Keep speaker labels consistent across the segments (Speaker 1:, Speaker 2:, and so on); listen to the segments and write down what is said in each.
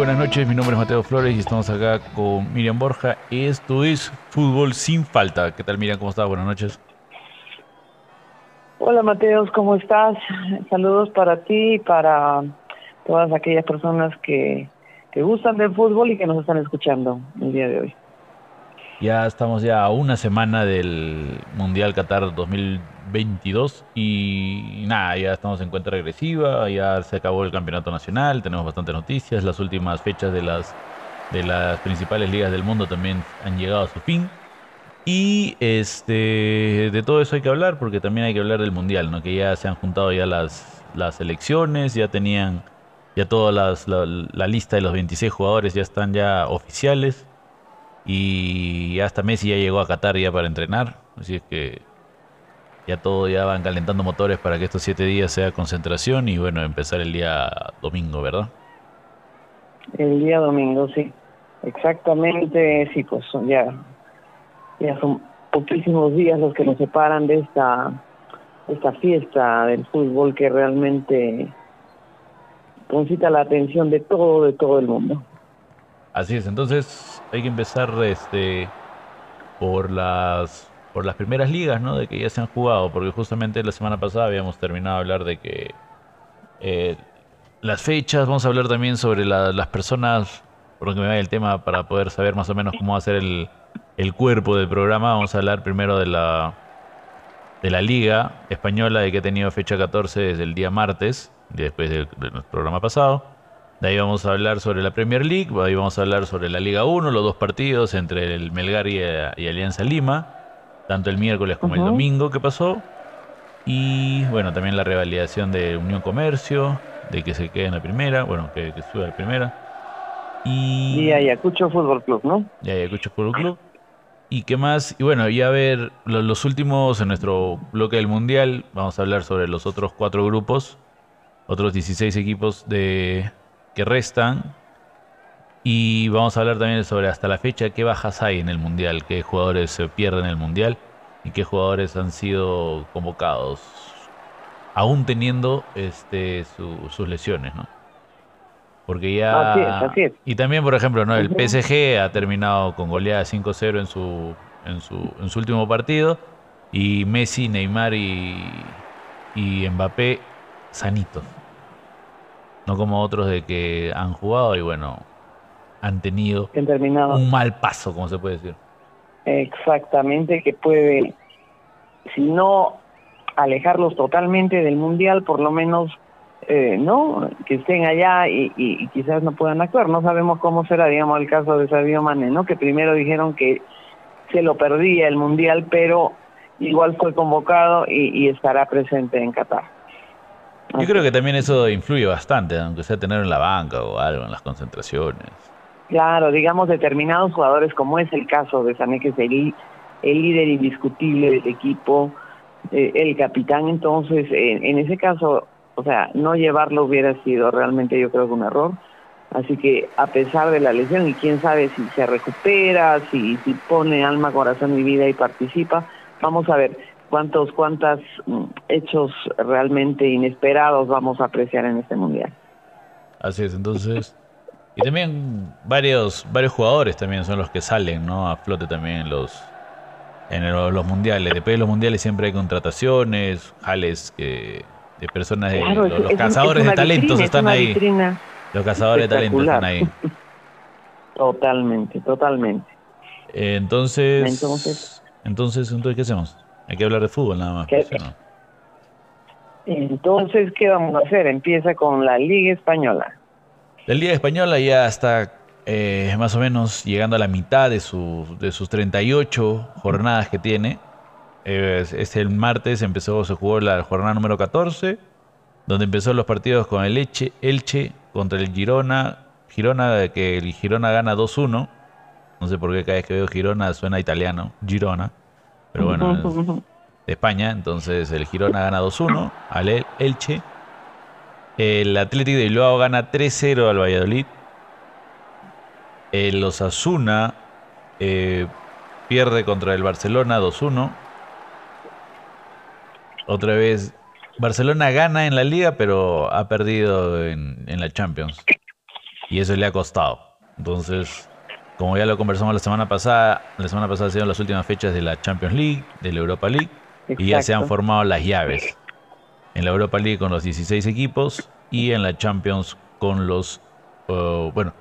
Speaker 1: buenas noches, mi nombre es Mateo Flores y estamos acá con Miriam Borja. Esto es Fútbol sin falta. ¿Qué tal Miriam? ¿Cómo estás? Buenas noches.
Speaker 2: Hola Mateos, ¿cómo estás? Saludos para ti y para todas aquellas personas que, que gustan del fútbol y que nos están escuchando el día de hoy.
Speaker 1: Ya estamos ya a una semana del Mundial Qatar 2022 y nada, ya estamos en cuenta regresiva, ya se acabó el campeonato nacional, tenemos bastantes noticias, las últimas fechas de las, de las principales ligas del mundo también han llegado a su fin. Y este de todo eso hay que hablar porque también hay que hablar del mundial, ¿no? Que ya se han juntado ya las, las elecciones, ya tenían ya toda la, la, lista de los 26 jugadores ya están ya oficiales y hasta Messi ya llegó a Qatar ya para entrenar, así es que ya todo ya van calentando motores para que estos siete días sea concentración y bueno empezar el día domingo, ¿verdad?
Speaker 2: El día domingo, sí, exactamente, sí, pues ya ya son poquísimos días los que nos separan de esta, esta fiesta del fútbol que realmente concita la atención de todo, de todo el mundo.
Speaker 1: Así es, entonces hay que empezar este por las por las primeras ligas, ¿no? De que ya se han jugado, porque justamente la semana pasada habíamos terminado de hablar de que eh, las fechas, vamos a hablar también sobre la, las personas, por lo que me vaya el tema, para poder saber más o menos cómo va a ser el, el cuerpo del programa. Vamos a hablar primero de la, de la Liga Española, de que ha tenido fecha 14 desde el día martes, después del, del programa pasado. De ahí vamos a hablar sobre la Premier League, ahí vamos a hablar sobre la Liga 1, los dos partidos entre el Melgar y, y Alianza Lima, tanto el miércoles como uh -huh. el domingo que pasó. Y bueno, también la revalidación de Unión Comercio, de que se quede en la primera, bueno, que, que suba a la primera.
Speaker 2: Y, y Ayacucho Fútbol Club, ¿no?
Speaker 1: Y Ayacucho Fútbol Club. ¿Y qué más? Y bueno, ya a ver los, los, últimos en nuestro bloque del Mundial. Vamos a hablar sobre los otros cuatro grupos, otros 16 equipos de que restan. Y vamos a hablar también sobre hasta la fecha qué bajas hay en el Mundial, qué jugadores se pierden en el Mundial y qué jugadores han sido convocados, aún teniendo este, su, sus lesiones, ¿no? Porque ya...
Speaker 2: Así es, así es.
Speaker 1: Y también, por ejemplo, ¿no? el PSG ha terminado con goleada 5-0 en su, en, su, en su último partido. Y Messi, Neymar y, y Mbappé sanitos. No como otros de que han jugado y bueno, han tenido
Speaker 2: han terminado.
Speaker 1: un mal paso, como se puede decir.
Speaker 2: Exactamente, que puede, si no alejarlos totalmente del Mundial, por lo menos eh, no que estén allá y, y, y, quizás no puedan actuar. No sabemos cómo será, digamos, el caso de Sadio Mane, ¿no? Que primero dijeron que se lo perdía el mundial, pero igual fue convocado y, y estará presente en Qatar.
Speaker 1: Yo creo que también eso influye bastante, aunque sea tener en la banca o algo en las concentraciones.
Speaker 2: Claro, digamos determinados jugadores, como es el caso de Sané, que es el, el líder indiscutible del equipo, eh, el capitán, entonces en, en ese caso o sea, no llevarlo hubiera sido realmente yo creo que un error. Así que a pesar de la lesión, y quién sabe si se recupera, si, si pone alma, corazón y vida y participa, vamos a ver cuántos cuántas hechos realmente inesperados vamos a apreciar en este mundial.
Speaker 1: Así es, entonces y también varios varios jugadores también son los que salen, ¿no? A flote también en los en los mundiales. Después de los mundiales siempre hay contrataciones, jales que de personas de
Speaker 2: claro,
Speaker 1: los, los
Speaker 2: es,
Speaker 1: cazadores
Speaker 2: es
Speaker 1: de talentos
Speaker 2: vitrina,
Speaker 1: están ahí. Los cazadores de talentos están ahí.
Speaker 2: Totalmente, totalmente.
Speaker 1: Eh, entonces,
Speaker 2: entonces,
Speaker 1: entonces, entonces, ¿qué hacemos? Hay que hablar de fútbol nada más.
Speaker 2: ¿qué,
Speaker 1: pues, ¿no?
Speaker 2: Entonces, ¿qué vamos a hacer? Empieza con la Liga Española.
Speaker 1: La Liga Española ya está eh, más o menos llegando a la mitad de, su, de sus 38 jornadas que tiene. Eh, este el martes empezó, se jugó la jornada número 14, donde empezó los partidos con el Elche, Elche contra el Girona. Girona, que el Girona gana 2-1. No sé por qué cada vez que veo Girona suena italiano, Girona. Pero bueno, de España. Entonces el Girona gana 2-1 al El- Elche. El Atlético de Bilbao gana 3-0 al Valladolid. El Osasuna eh, pierde contra el Barcelona 2-1. Otra vez, Barcelona gana en la liga, pero ha perdido en, en la Champions. y eso le ha costado. Entonces, como ya lo conversamos la semana pasada, la semana pasada han sido las últimas fechas de la Champions League, de la Europa League, y ya se han formado las llaves. En la Europa League con los 16 equipos y en la Champions con los, uh, bueno,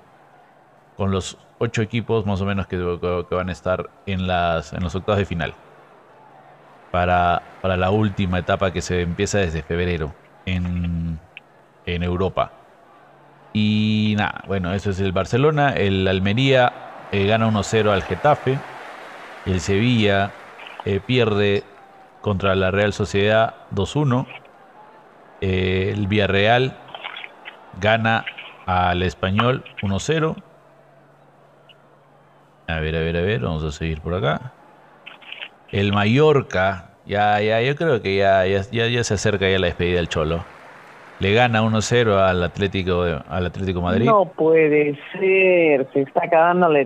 Speaker 1: con los 8 equipos más o menos que, que, van a estar en, las, en los octavos de final. Para, para la última etapa que se empieza desde febrero en, en Europa. Y nada, bueno, eso es el Barcelona. El Almería eh, gana 1-0 al Getafe. El Sevilla eh, pierde contra la Real Sociedad 2-1. Eh, el Villarreal gana al Español 1-0. A ver, a ver, a ver, vamos a seguir por acá. El Mallorca, ya, ya, yo creo que ya, ya, ya se acerca ya la despedida del Cholo le gana 1-0 al Atlético al Atlético Madrid.
Speaker 2: No puede ser, se está acabando la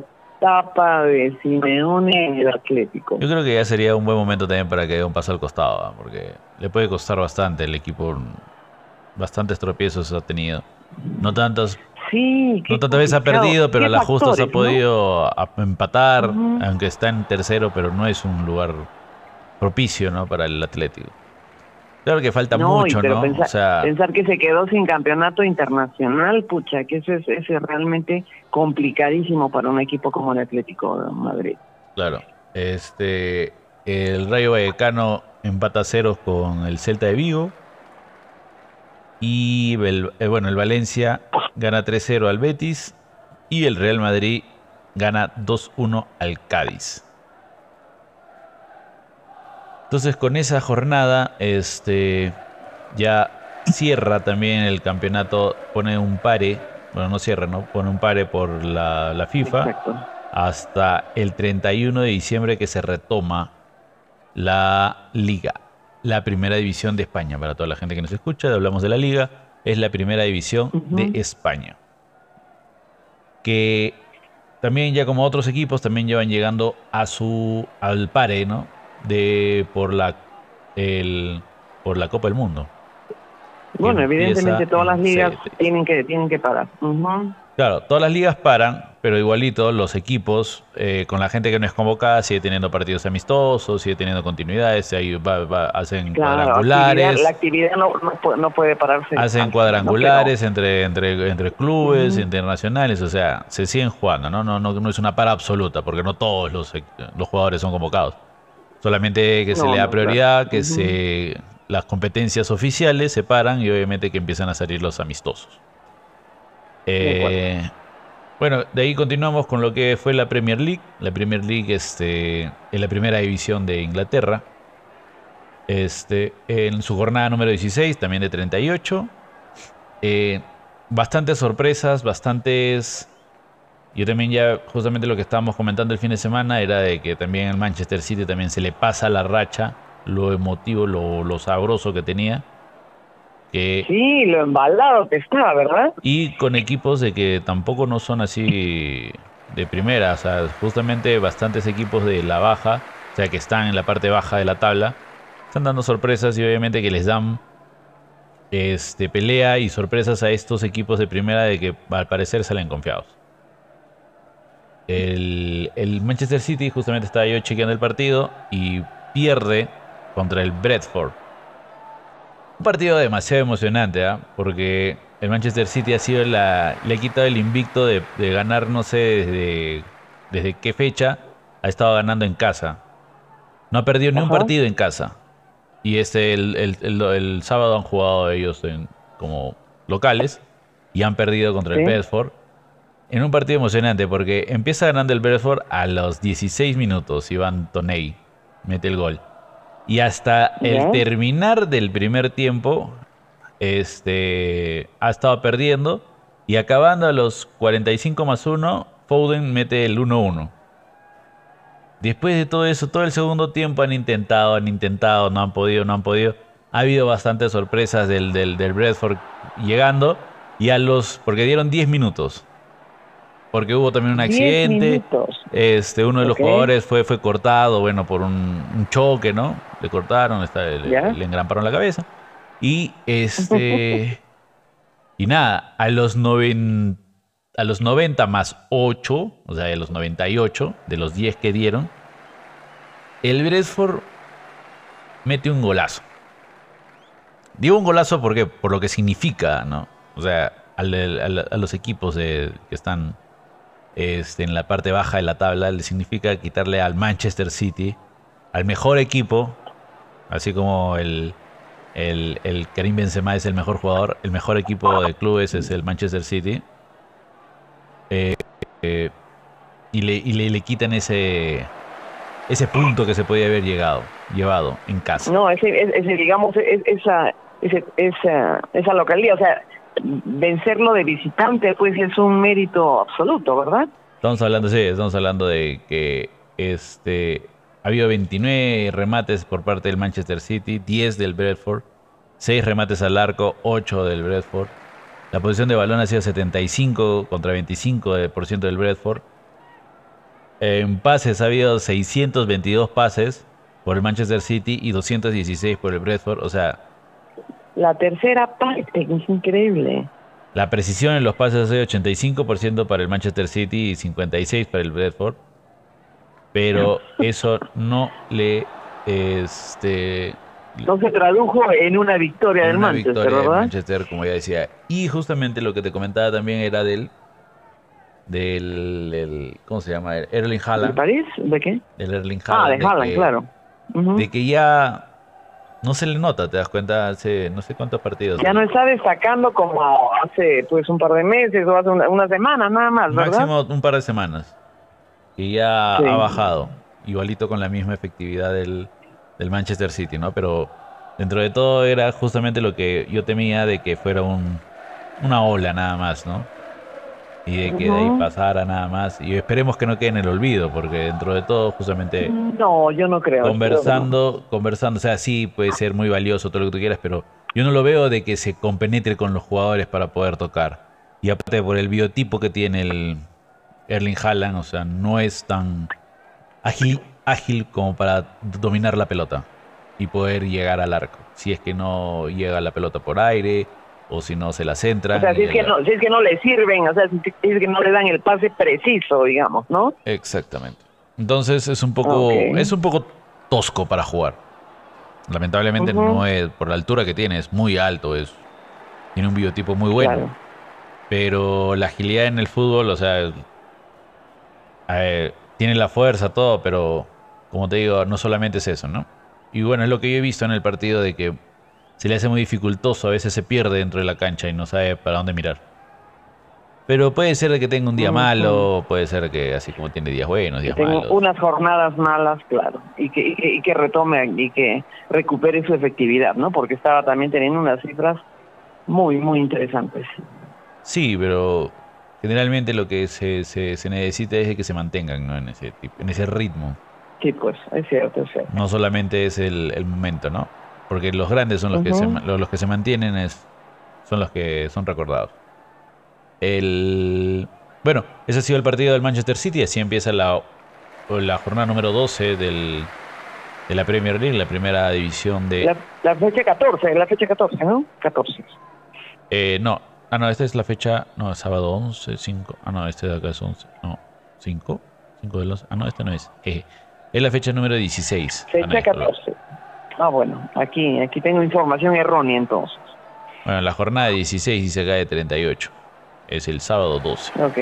Speaker 2: etapa de Simeone en el Atlético.
Speaker 1: Yo creo que ya sería un buen momento también para que dé un paso al costado, ¿ah? porque le puede costar bastante el equipo, bastantes tropiezos ha tenido. No tantos
Speaker 2: Sí,
Speaker 1: no tantas veces ha perdido, pero a la justa se ha podido empatar, aunque está en tercero, pero no es un lugar propicio ¿no? para el Atlético. Claro que falta mucho, ¿no?
Speaker 2: Pensar, pensar que se quedó sin campeonato internacional, pucha, que eso es, es, realmente complicadísimo para un equipo como el Atlético Madrid.
Speaker 1: Claro. Este, el Rayo Vallecano empata ceros con el Celta de Vigo. Y eh, bueno, el Valencia gana 3-0 al Betis. Y el Real Madrid gana 2-1 al Cádiz. Entonces con esa jornada, este, ya cierra también el campeonato, pone un pare, bueno no cierra, ¿no? Pone un pare por la, FIFA hasta el 31 de diciembre que se retoma la liga, la primera división de España. Para toda la gente que nos escucha, hablamos de la liga, es la primera división de España. Que también ya como otros equipos también llevan llegando a su al pare, ¿no? de por la el por la Copa del Mundo.
Speaker 2: Bueno, evidentemente todas las ligas tienen que tienen que parar.
Speaker 1: Claro, todas las ligas paran, pero igualito los equipos, eh, con la gente que no es convocada, sigue teniendo partidos amistosos, sigue teniendo continuidades, ahí va, hacen cuadrangulares.
Speaker 2: la actividad no, no, puede pararse.
Speaker 1: Hacen cuadrangulares entre, entre, entre clubes internacionales, o sea, se siguen jugando, ¿no? No, no, no es una para absoluta, porque no todos los, los jugadores son convocados. Solamente que se le da prioridad, que se las competencias oficiales se paran y obviamente que empiezan a salir los amistosos. Eh, bueno, de ahí continuamos con lo que fue la Premier League. La Premier League este, en la primera división de Inglaterra. Este, en su jornada número 16, también de 38. Eh, bastantes sorpresas, bastantes yo también ya, justamente lo que estábamos comentando el fin de semana era de que también el Manchester City también se le pasa la racha, lo emotivo, lo, lo sabroso que tenía. Que,
Speaker 2: sí, lo embalado que estaba, ¿verdad?
Speaker 1: Y con equipos de que tampoco no son así de primera, o sea, justamente bastantes equipos de la baja, o sea, que están en la parte baja de la tabla, están dando sorpresas y obviamente que les dan este, pelea y sorpresas a estos equipos de primera de que al parecer salen confiados. El, Manchester City, justamente estaba yo chequeando el partido y pierde contra el Bradford. Un partido demasiado emocionante, ¿ah? porque el Manchester City ha sido la. le ha quitado el invicto de, ganar, no sé desde, desde qué fecha, ha estado ganando en casa. No ha perdido ni un partido en casa. Y este, el, el, sábado han jugado ellos en, como locales y han perdido contra el Bedford en un partido emocionante porque empieza ganando el Bedford a los 16 minutos. Iván Toney mete el gol. Y hasta el terminar del primer tiempo, este, ha estado perdiendo. Y acabando a los 45 más 1, Foden mete el 1-1. Después de todo eso, todo el segundo tiempo han intentado, han intentado, no han podido, no han podido. Ha habido bastantes sorpresas del, del, del Bradford llegando. Y a los. porque dieron 10 minutos porque hubo también un accidente. Este, uno de los jugadores fue, fue cortado, bueno, por un, choque, ¿no? Le cortaron, está, le, le, engramparon la cabeza. Y este. y nada, a los 90. a los 90 más 8, o sea, de los 98, de los 10 que dieron, el Brentford mete un golazo. Digo un golazo porque por lo que significa, ¿no? O sea, a los equipos que están este, en la parte baja de la tabla, le significa quitarle al Manchester City, al mejor equipo, así como el, el, el Karim Benzema es el mejor jugador, el mejor equipo de clubes es el Manchester City. Eh, eh, y, le, y le, le, quitan ese ese punto que se podía haber llegado llevado en casa.
Speaker 2: No, ese, ese digamos esa esa esa localidad, o sea, vencerlo de visitante pues es un mérito absoluto, ¿verdad?
Speaker 1: Estamos hablando sí, estamos hablando de que este ha habido 29 remates por parte del Manchester City, 10 del Bradford, 6 remates al arco, 8 del Bradford. La posición de balón ha sido 75 contra 25% del Bradford. En pases ha habido 622 pases por el Manchester City y 216 por el Bradford. O sea...
Speaker 2: La tercera parte, es increíble.
Speaker 1: La precisión en los pases ha sido 85% para el Manchester City y 56% para el Bradford pero eso no le este
Speaker 2: no se tradujo en una victoria del Manchester, victoria ¿verdad?
Speaker 1: Manchester, como ya decía. Y justamente lo que te comentaba también era del del ¿cómo se llama? Erling Haaland.
Speaker 2: ¿De París? ¿De qué?
Speaker 1: Del Erling Haaland.
Speaker 2: Ah, de Haaland, claro.
Speaker 1: De que ya no se le nota, te das cuenta, hace no sé cuántos partidos.
Speaker 2: Ya no está destacando como hace pues un par de meses o hace una, una semana nada más, ¿verdad?
Speaker 1: Máximo un par de semanas y ya ha bajado, igualito con la misma efectividad del, del, Manchester City, ¿no? Pero dentro de todo era justamente lo que yo temía de que fuera un, una ola nada más, ¿no? Y de que de ahí pasara nada más. Y esperemos que no quede en el olvido, porque dentro de todo, justamente.
Speaker 2: No, yo no creo.
Speaker 1: Conversando, conversando, o sea, sí puede ser muy valioso todo lo que tú quieras, pero yo no lo veo de que se compenetre con los jugadores para poder tocar. Y aparte por el biotipo que tiene el, Erling Haaland, o sea, no es tan ágil, ágil como para dominar la pelota y poder llegar al arco. Si es que no llega la pelota por aire o si no se la centra.
Speaker 2: O sea, si es, que no, si es que no le sirven, o sea, si es que no le dan el pase preciso, digamos, ¿no?
Speaker 1: Exactamente. Entonces es un poco, es un poco tosco para jugar. Lamentablemente no es, por la altura que tiene, es muy alto, es, tiene un biotipo muy bueno. Pero la agilidad en el fútbol, o sea, tiene la fuerza, todo, pero como te digo, no solamente es eso, ¿no? Y bueno, es lo que yo he visto en el partido de que se le hace muy dificultoso, a veces se pierde dentro de la cancha y no sabe para dónde mirar. Pero puede ser que tenga un día malo, puede ser que así como tiene días buenos, días malos.
Speaker 2: Unas jornadas malas, claro, y que, y que, retome y que recupere su efectividad, ¿no? Porque estaba también teniendo unas cifras muy, muy interesantes.
Speaker 1: Sí, pero generalmente lo que se, se, necesita es que se mantengan ¿no? en, ese, en ese ritmo.
Speaker 2: Sí, pues, es cierto, es cierto.
Speaker 1: No solamente es el, el momento, ¿no? Porque los grandes son los, que se, los, que se mantienen, es, son los que son recordados. El, bueno, ese ha sido el partido del Manchester City, así empieza la, la jornada número 12 del, de la Premier League, la primera división de...
Speaker 2: La, la fecha 14, la fecha 14, ¿no? 14.
Speaker 1: Eh, no, Ah, no, esta es la fecha. No, es sábado 11, 5. Ah, no, este de acá es 11. No, 5. 5 de los. Ah, no, este no es. Eh, es la fecha número 16.
Speaker 2: Fecha 14. Ah, bueno, aquí, aquí tengo información errónea entonces.
Speaker 1: Bueno, la jornada 16 dice acá de 38. Es el sábado 12.
Speaker 2: Ok.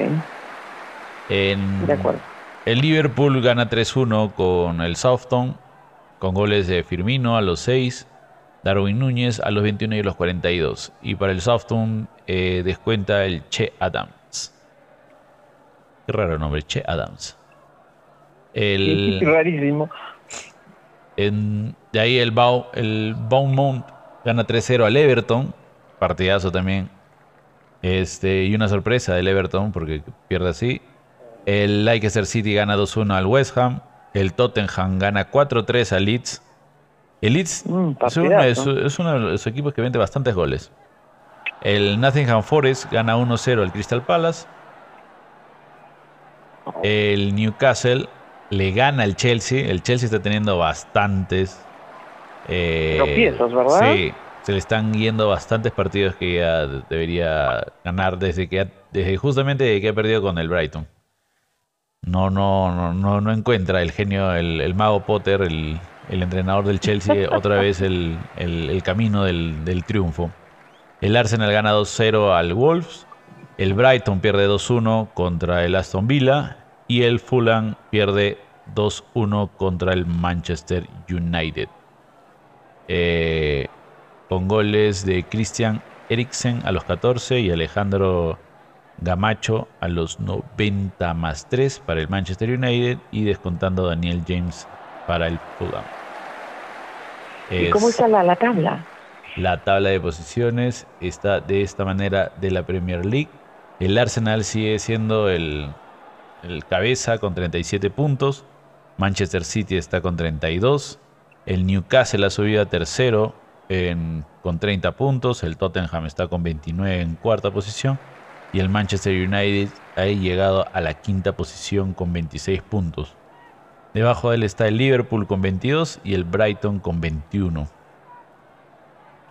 Speaker 1: En,
Speaker 2: de acuerdo.
Speaker 1: El Liverpool gana 3-1 con el Southampton, con goles de Firmino a los 6, Darwin Núñez a los 21 y a los 42. Y para el Southampton eh, descuenta el Che Adams. Qué raro nombre, Che Adams.
Speaker 2: El, rarísimo.
Speaker 1: De ahí el, Bau, el Bournemouth gana 3-0 al Everton. Partidazo también. Este, y una sorpresa del Everton porque pierde así. El Leicester City gana 2-1 al West Ham. El Tottenham gana 4-3 al Leeds. El Leeds mm, es, uno de los equipos que vende bastantes goles. El Nottingham Forest gana 1-0 al Crystal Palace. El Newcastle le gana al Chelsea. El Chelsea está teniendo bastantes.
Speaker 2: Eh, ¿verdad?
Speaker 1: Sí, se le están yendo bastantes partidos que ya debería ganar desde que desde justamente que ha perdido con el Brighton. No, no, no, no, no encuentra el genio, el, mago Potter, el, entrenador del Chelsea, otra vez el, camino del, del, triunfo. El Arsenal gana 2-0 al Wolves. El Brighton pierde 2-1 contra el Aston Villa. Y el Fulham pierde 2-1 contra el Manchester United. Eh, con goles de Christian Eriksen a los 14 y Alejandro Gamacho a los 90 más 3 para el Manchester United y descontando Daniel James para el Fulham.
Speaker 2: ¿Y cómo está la, tabla?
Speaker 1: La tabla de posiciones está de esta manera de la Premier League. El Arsenal sigue siendo el, el cabeza con 37 puntos. Manchester City está con 32. El Newcastle ha subido a tercero con 30 puntos. El Tottenham está con 29 en cuarta posición. Y el Manchester United ha llegado a la quinta posición con 26 puntos. Debajo de él está el Liverpool con 22 y el Brighton con 21.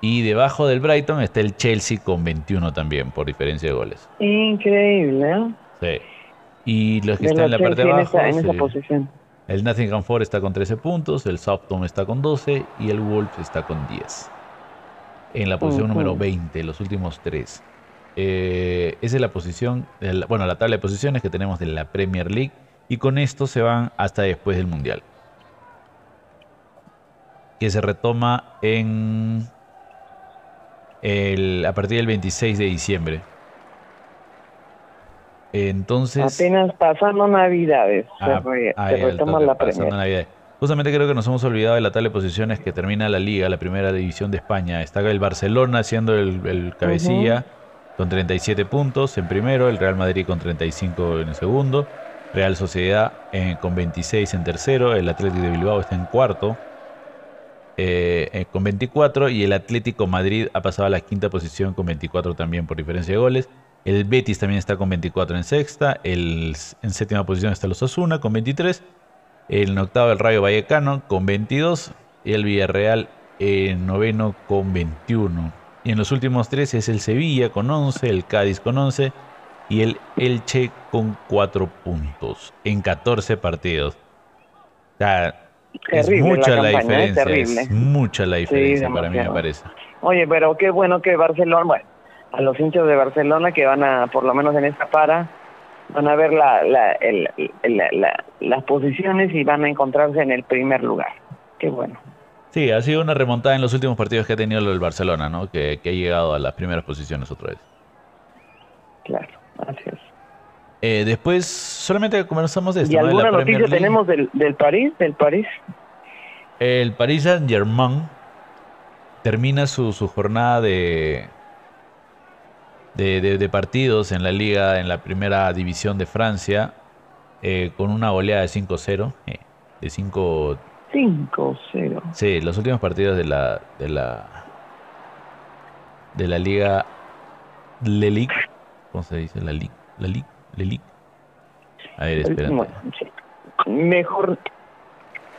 Speaker 1: Y debajo del Brighton está el Chelsea con 21 también, por diferencia de goles.
Speaker 2: Increíble, ¿eh?
Speaker 1: Sí. Y los que están en la parte de abajo. En esa, posición. El Nottingham Forest está con 13 puntos, el Southampton está con 12 y el Wolves está con 10. En la posición número 20, los últimos tres. Eh, esa es la posición, bueno, la tabla de posiciones que tenemos de la Premier League y con esto se van hasta después del Mundial. Que se retoma en el, a partir del 26 de diciembre. Entonces.
Speaker 2: Apenas pasando Navidades. Ah, se, retoma la Navidades.
Speaker 1: Justamente creo que nos hemos olvidado de la tabla de posiciones que termina la liga, la primera división de España. Está el Barcelona siendo el, cabecilla con 37 puntos en primero, el Real Madrid con 35 en el segundo, Real Sociedad eh, con 26 en tercero, el Atlético de Bilbao está en cuarto eh, eh, con 24 y el Atlético Madrid ha pasado a la quinta posición con 24 también por diferencia de goles. El Betis también está con 24 en sexta. El, en séptima posición está los Osuna con 23. El octavo el Rayo Vallecano con 22. Y el Villarreal en noveno con 21. Y en los últimos tres es el Sevilla con 11, el Cádiz con 11 y el Elche con 4 puntos en 14 partidos. es mucha la, diferencia. Es, mucha la diferencia para mí, me parece.
Speaker 2: Oye, pero qué bueno que Barcelona, bueno, a los hinchas de Barcelona que van a, por lo menos en esta para, van a ver la, la, las posiciones y van a encontrarse en el primer lugar. Qué bueno.
Speaker 1: Sí, ha sido una remontada en los últimos partidos que ha tenido el Barcelona, ¿no? Que, ha llegado a las primeras posiciones otra vez.
Speaker 2: Claro, así es.
Speaker 1: Eh, después, solamente comenzamos de esto.
Speaker 2: ¿Y alguna noticia tenemos del, del París? Del París?
Speaker 1: El Paris Saint Germain termina su, su jornada de, de, partidos en la liga, en la primera división de Francia, eh, con una goleada de 5-0. Eh, de 5
Speaker 2: 5-0.
Speaker 1: Sí, los últimos partidos de la de la de la liga Le Ligue, ¿cómo se dice? La Ligue, la Ligue, Le Ligue. A ver, espera.
Speaker 2: Mejor.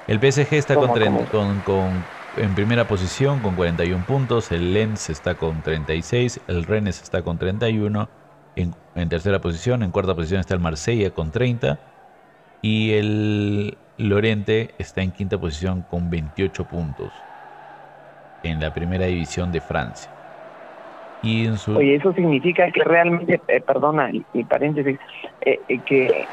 Speaker 1: El PSG está con, con, con en primera posición con 41 puntos, el Lens está con 36, el Rennes está con 31, en, en tercera posición, en cuarta posición está el Marsella con 30 y el Lorente está en quinta posición con 28 puntos en la primera división de Francia.
Speaker 2: Y en su... Oye, eso significa que realmente, eh, perdona mi paréntesis, eh, eh, que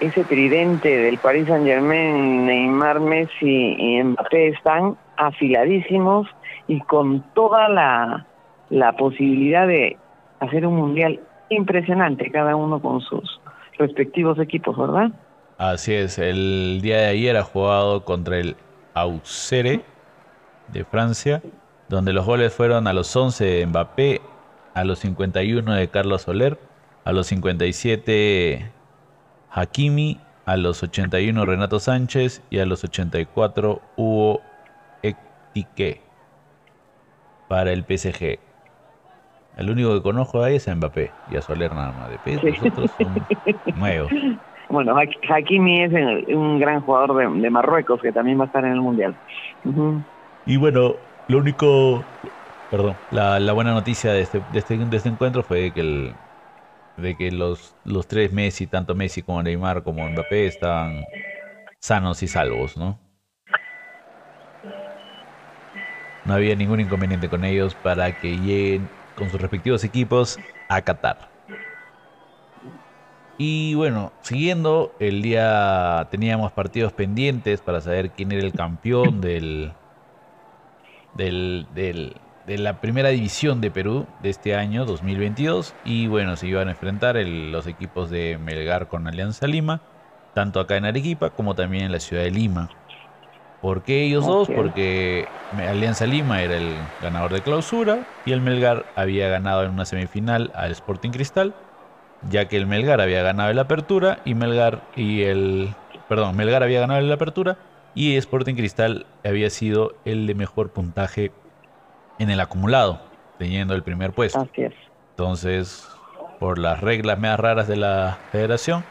Speaker 2: ese tridente del Paris Saint Germain, Neymar, Messi y Mbappé están afiladísimos y con toda la, posibilidad de hacer un mundial impresionante, cada uno con sus respectivos equipos, ¿verdad?
Speaker 1: Así es, el día de ayer ha jugado contra el Auxerre de Francia, donde los goles fueron a los 11 de Mbappé, a los 51 de Carlos Soler, a los 57 Hakimi, a los 81 Renato Sánchez y a los 84 Hugo Ekitike para el PSG. El único que conozco ahí es a Mbappé y a Soler nada más. De los otros son nuevos.
Speaker 2: Bueno, Hakimi es un gran jugador de, Marruecos que también va a estar en el Mundial.
Speaker 1: Y bueno, lo único, perdón, la, buena noticia de este, de este, de este encuentro fue que el, de que los, los tres Messi, tanto Messi como Neymar como Mbappé, estaban sanos y salvos, ¿no? No había ningún inconveniente con ellos para que lleguen con sus respectivos equipos a Qatar. Y bueno, siguiendo, el día teníamos partidos pendientes para saber quién era el campeón del, del, de la primera división de Perú de este año 2022. Y bueno, se iban a enfrentar los equipos de Melgar con Alianza Lima, tanto acá en Arequipa como también en la ciudad de Lima. ¿Por qué ellos dos? Porque Alianza Lima era el ganador de clausura y el Melgar había ganado en una semifinal al Sporting Cristal ya que el Melgar había ganado la apertura y Melgar y el perdón, Melgar había ganado la apertura y Sporting Cristal había sido el de mejor puntaje en el acumulado, teniendo el primer puesto. Entonces, por las reglas más raras de la federación,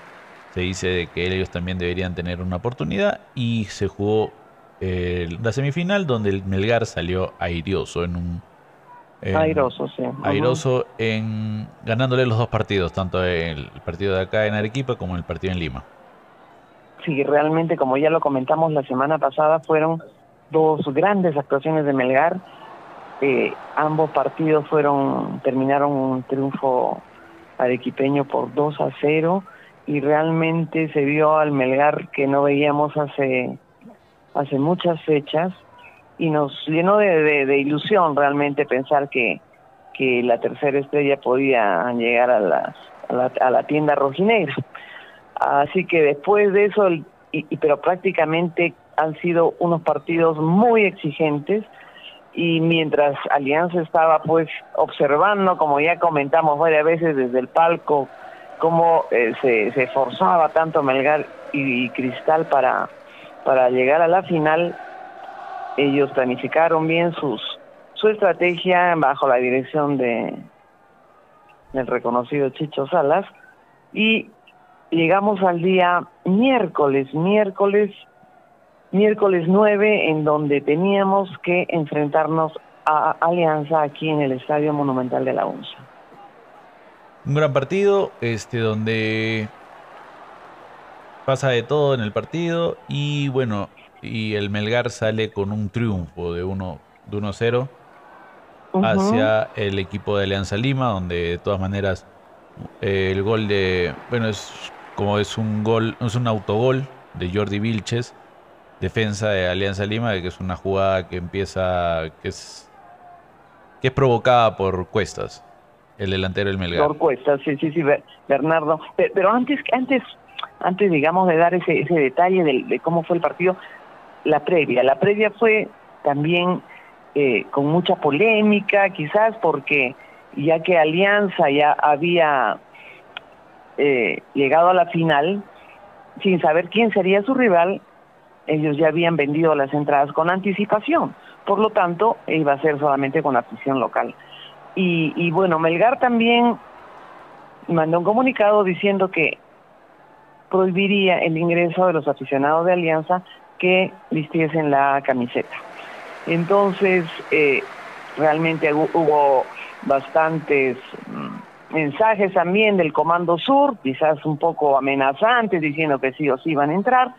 Speaker 1: se dice que ellos también deberían tener una oportunidad y se jugó eh, la semifinal donde el Melgar salió airioso en un
Speaker 2: airoso, sí.
Speaker 1: Airoso en ganándole los dos partidos, tanto el partido de acá en Arequipa como el partido en Lima.
Speaker 2: Sí, realmente, como ya lo comentamos la semana pasada, fueron dos grandes actuaciones de Melgar. Eh, ambos partidos fueron terminaron un triunfo arequipeño por 2 a 0 y realmente se vio al Melgar que no veíamos hace hace muchas fechas y nos llenó de, ilusión realmente pensar que, que la tercera estrella podía llegar a, la, a la tienda rojinegra. Así que después de eso, pero prácticamente han sido unos partidos muy exigentes y mientras Alianza estaba pues observando, como ya comentamos varias veces desde el palco, cómo eh, se, se esforzaba tanto Melgar y, Cristal para, para llegar a la final, ellos planificaron bien sus su estrategia bajo la dirección de del reconocido Chicho Salas y llegamos al día miércoles, miércoles, miércoles 9 en donde teníamos que enfrentarnos a Alianza aquí en el Estadio Monumental de la UNSA.
Speaker 1: Un gran partido, este donde pasa de todo en el partido y bueno, y el Melgar sale con un triunfo de 1 de 1-0 hacia el equipo de Alianza Lima, donde de todas maneras eh, el gol de bueno es como es un gol, es un autogol de Jordi Vilches, defensa de Alianza Lima, que es una jugada que empieza que es que es provocada por Cuestas, el delantero del Melgar.
Speaker 2: Por Cuestas, sí, sí, sí, Bernardo. Pero, antes antes antes digamos de dar ese ese detalle de cómo fue el partido, la previa. La previa fue también eh, con mucha polémica, quizás porque ya que Alianza ya había eh, llegado a la final, sin saber quién sería su rival, ellos ya habían vendido las entradas con anticipación. Por lo tanto, iba a ser solamente con afición local. Y, y bueno, Melgar también mandó un comunicado diciendo que prohibiría el ingreso de los aficionados de Alianza que vistiesen la camiseta. Entonces, eh, realmente hubo bastantes mm, mensajes también del Comando Sur, quizás un poco amenazantes, diciendo que sí o sí iban a entrar,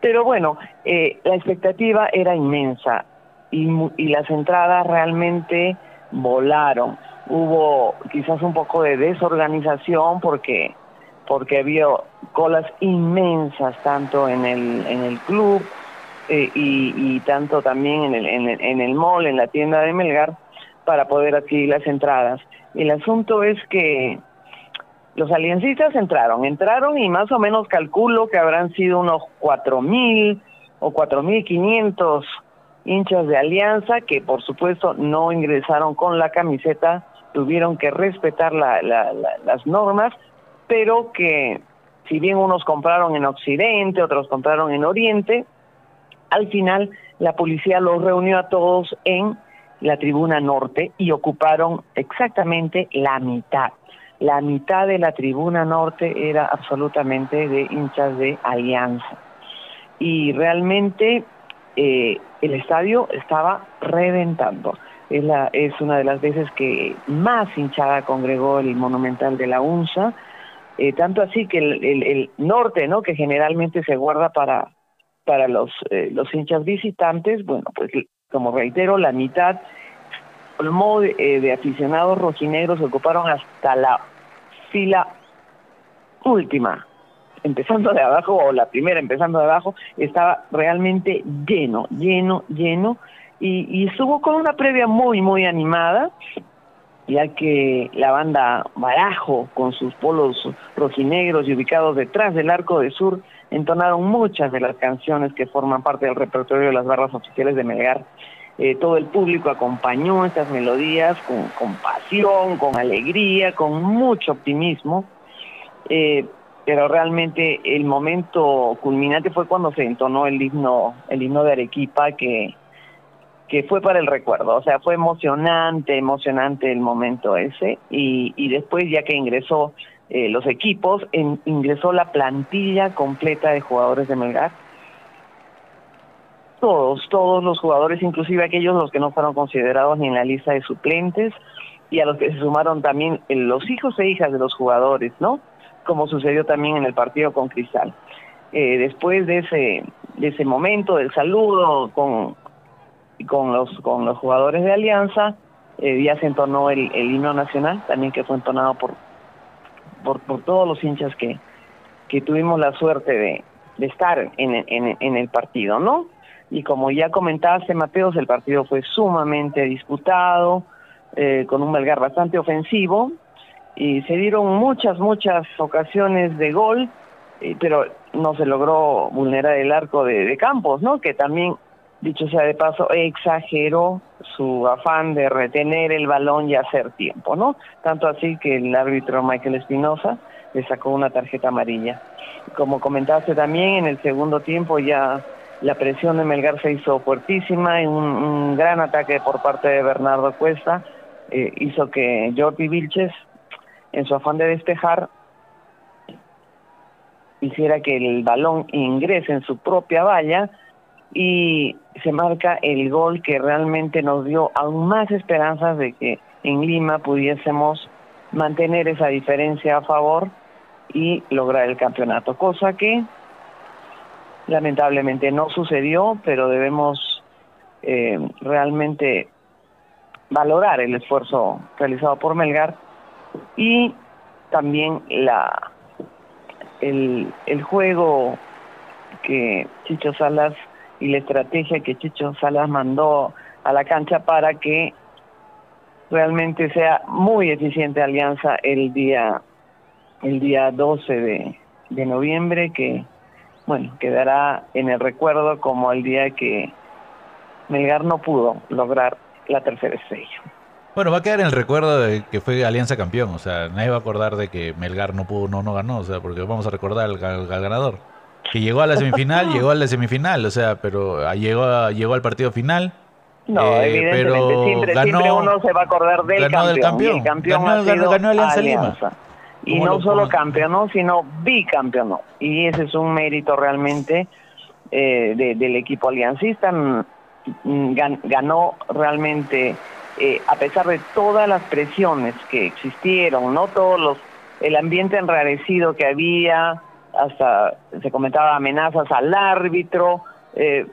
Speaker 2: pero bueno, eh, la expectativa era inmensa y, y las entradas realmente volaron. Hubo quizás un poco de desorganización porque porque había colas inmensas tanto en el en el club eh, y, tanto también en el, en, el, en el mall, en la tienda de Melgar, para poder adquirir las entradas. El asunto es que los aliancistas entraron, entraron y más o menos calculo que habrán sido unos cuatro mil o cuatro mil quinientos hinchas de alianza que por supuesto no ingresaron con la camiseta, tuvieron que respetar las normas, pero que si bien unos compraron en Occidente, otros compraron en Oriente, al final, la policía los reunió a todos en la tribuna norte y ocuparon exactamente la mitad. La mitad de la tribuna norte era absolutamente de hinchas de Alianza. Y realmente eh, el estadio estaba reventando. Es, una de las veces que más hinchada congregó el Monumental de la UNSA Eh, tanto así que el, norte, ¿no? Que generalmente se guarda para para los eh, los hinchas visitantes, bueno, pues como reitero, la mitad colmó de, eh, de aficionados rojinegros ocuparon hasta la fila última, empezando de abajo, o la primera empezando de abajo, estaba realmente lleno, lleno, lleno, y, y estuvo con una previa muy, muy animada, ya que la banda Barajo, con sus polos rojinegros y ubicados detrás del Arco de Sur, entonaron muchas de las canciones que forman parte del repertorio de las barras oficiales de Melgar. Eh, todo el público acompañó estas melodías con, con pasión, con alegría, con mucho optimismo. Eh, pero realmente el momento culminante fue cuando se entonó el himno, el himno de Arequipa que, que fue para el recuerdo, o sea, fue emocionante, emocionante el momento ese y, y después ya que ingresó eh, los equipos, ingresó la plantilla completa de jugadores de Melgar, todos, todos los jugadores, inclusive aquellos los que no fueron considerados ni en la lista de suplentes y a los que se sumaron también los hijos e hijas de los jugadores, ¿no? como sucedió también en el partido con Cristal. Eh, después de ese, de ese momento del saludo con, con, los, con los jugadores de Alianza, eh, ya se entonó el, el, himno nacional, también que fue entonado por, por, todos los hinchas que, que tuvimos la suerte de, de estar en, en, el partido, ¿no? Y como ya comentaste, Mateos, el partido fue sumamente disputado, eh, con un Belgar bastante ofensivo, y se dieron muchas, muchas ocasiones de gol, eh, pero no se logró vulnerar el arco de, Campos, ¿no? Que también, dicho sea de paso, exageró su afán de retener el balón y hacer tiempo, ¿no? Tanto así que el árbitro Michael Espinosa le sacó una tarjeta amarilla. Como comentaste también, en el segundo tiempo ya la presión de Melgar se hizo fuertísima, y un, gran ataque por parte de Bernardo Cuesta eh, hizo que Jordi Vilches en su afán de despejar, hiciera que el balón ingrese en su propia valla y se marca el gol que realmente nos dio aún más esperanzas de que en Lima pudiésemos mantener esa diferencia a favor y lograr el campeonato, cosa que lamentablemente no sucedió, pero debemos eh, realmente valorar el esfuerzo realizado por Melgar y también la el, el juego que Chicho Salas y la estrategia que Chicho Salas mandó a la cancha para que realmente sea muy eficiente Alianza el día el día 12 de, de noviembre que bueno quedará en el recuerdo como el día que Melgar no pudo lograr la tercera estrella.
Speaker 1: Bueno, va a quedar en el recuerdo de que fue Alianza campeón. O sea, nadie va a acordar de que Melgar no pudo, no, no ganó. O sea, porque vamos a recordar al, ganador. Que llegó a la semifinal, llegó a la semifinal. O sea, pero ah, llegó, llegó al partido final.
Speaker 2: No, eh, evidentemente, pero siempre, ganó, uno se va a acordar del
Speaker 1: ganó
Speaker 2: campeón.
Speaker 1: Del campeón.
Speaker 2: el campeón
Speaker 1: ganó,
Speaker 2: ganó,
Speaker 1: ganó Alianza,
Speaker 2: Alianza.
Speaker 1: Lima.
Speaker 2: Y no solo campeonó, sino bicampeonó. Y ese es un mérito realmente eh, de, del equipo aliancista. Mm, ganó realmente eh, a pesar de todas las presiones que existieron, no todos los, el ambiente enrarecido que había, hasta se comentaba amenazas al árbitro, eh,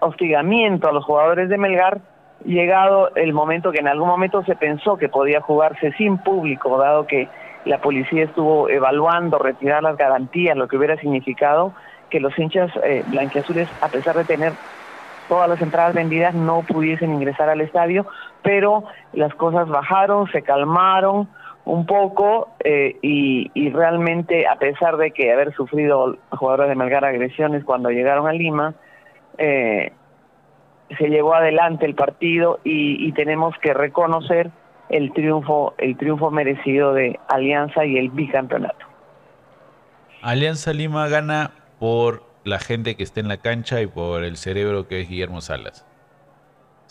Speaker 2: hostigamiento a los jugadores de Melgar, llegado el momento que en algún momento se pensó que podía jugarse sin público, dado que la policía estuvo evaluando retirar las garantías, lo que hubiera significado que los hinchas eh, blanquiazules, a pesar de tener todas las entradas vendidas no pudiesen ingresar al estadio, pero las cosas bajaron, se calmaron un poco eh, y, y, realmente a pesar de que haber sufrido jugadores de Melgar agresiones cuando llegaron a Lima, eh, se llevó adelante el partido y, y tenemos que reconocer el triunfo, el triunfo merecido de Alianza y el bicampeonato.
Speaker 1: Alianza Lima gana por la gente que esté en la cancha y por el cerebro que es Guillermo Salas.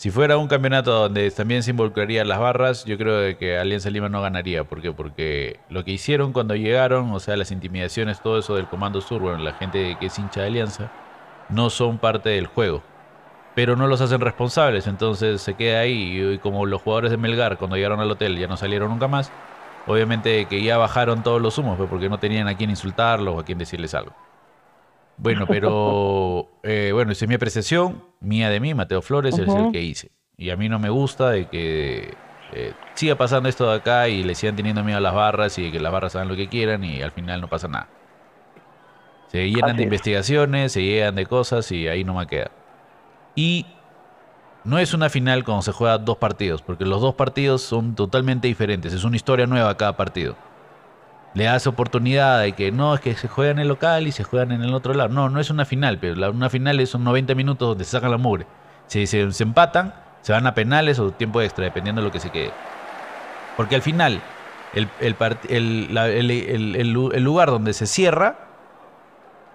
Speaker 1: Si fuera un campeonato donde también se involucrarían las barras, yo creo que Alianza Lima no ganaría. ¿Por qué? Porque lo que hicieron cuando llegaron, o sea, las intimidaciones, todo eso del Comando Sur, la gente que es hincha de Alianza, no son parte del juego. Pero no los hacen responsables, entonces se queda ahí. Y como los jugadores de Melgar, cuando llegaron al hotel, ya no salieron nunca más, obviamente que ya bajaron todos los humos, pues, porque no tenían a quién insultarlos o a quién decirles algo. Bueno, pero eh, bueno, esa es mi apreciación, mía de mí, Mateo Flores, es el que hice. Y a mí no me gusta de que eh, siga pasando esto de acá y le sigan teniendo miedo a las barras y que las barras hagan lo que quieran y al final no pasa nada. Se llenan de investigaciones, se llenan de cosas y ahí no me queda. Y no es una final cuando se juega dos partidos, porque los dos partidos son totalmente diferentes. Es una historia nueva cada partido. Le das oportunidad de que no, es que se juega en el local y se juegan en el otro lado. No, no es una final, pero una final es un 90 minutos donde se sacan la mugre. Si se, empatan, se van a penales o tiempo extra, dependiendo de lo que se quede. Porque al final, el, el lugar donde se cierra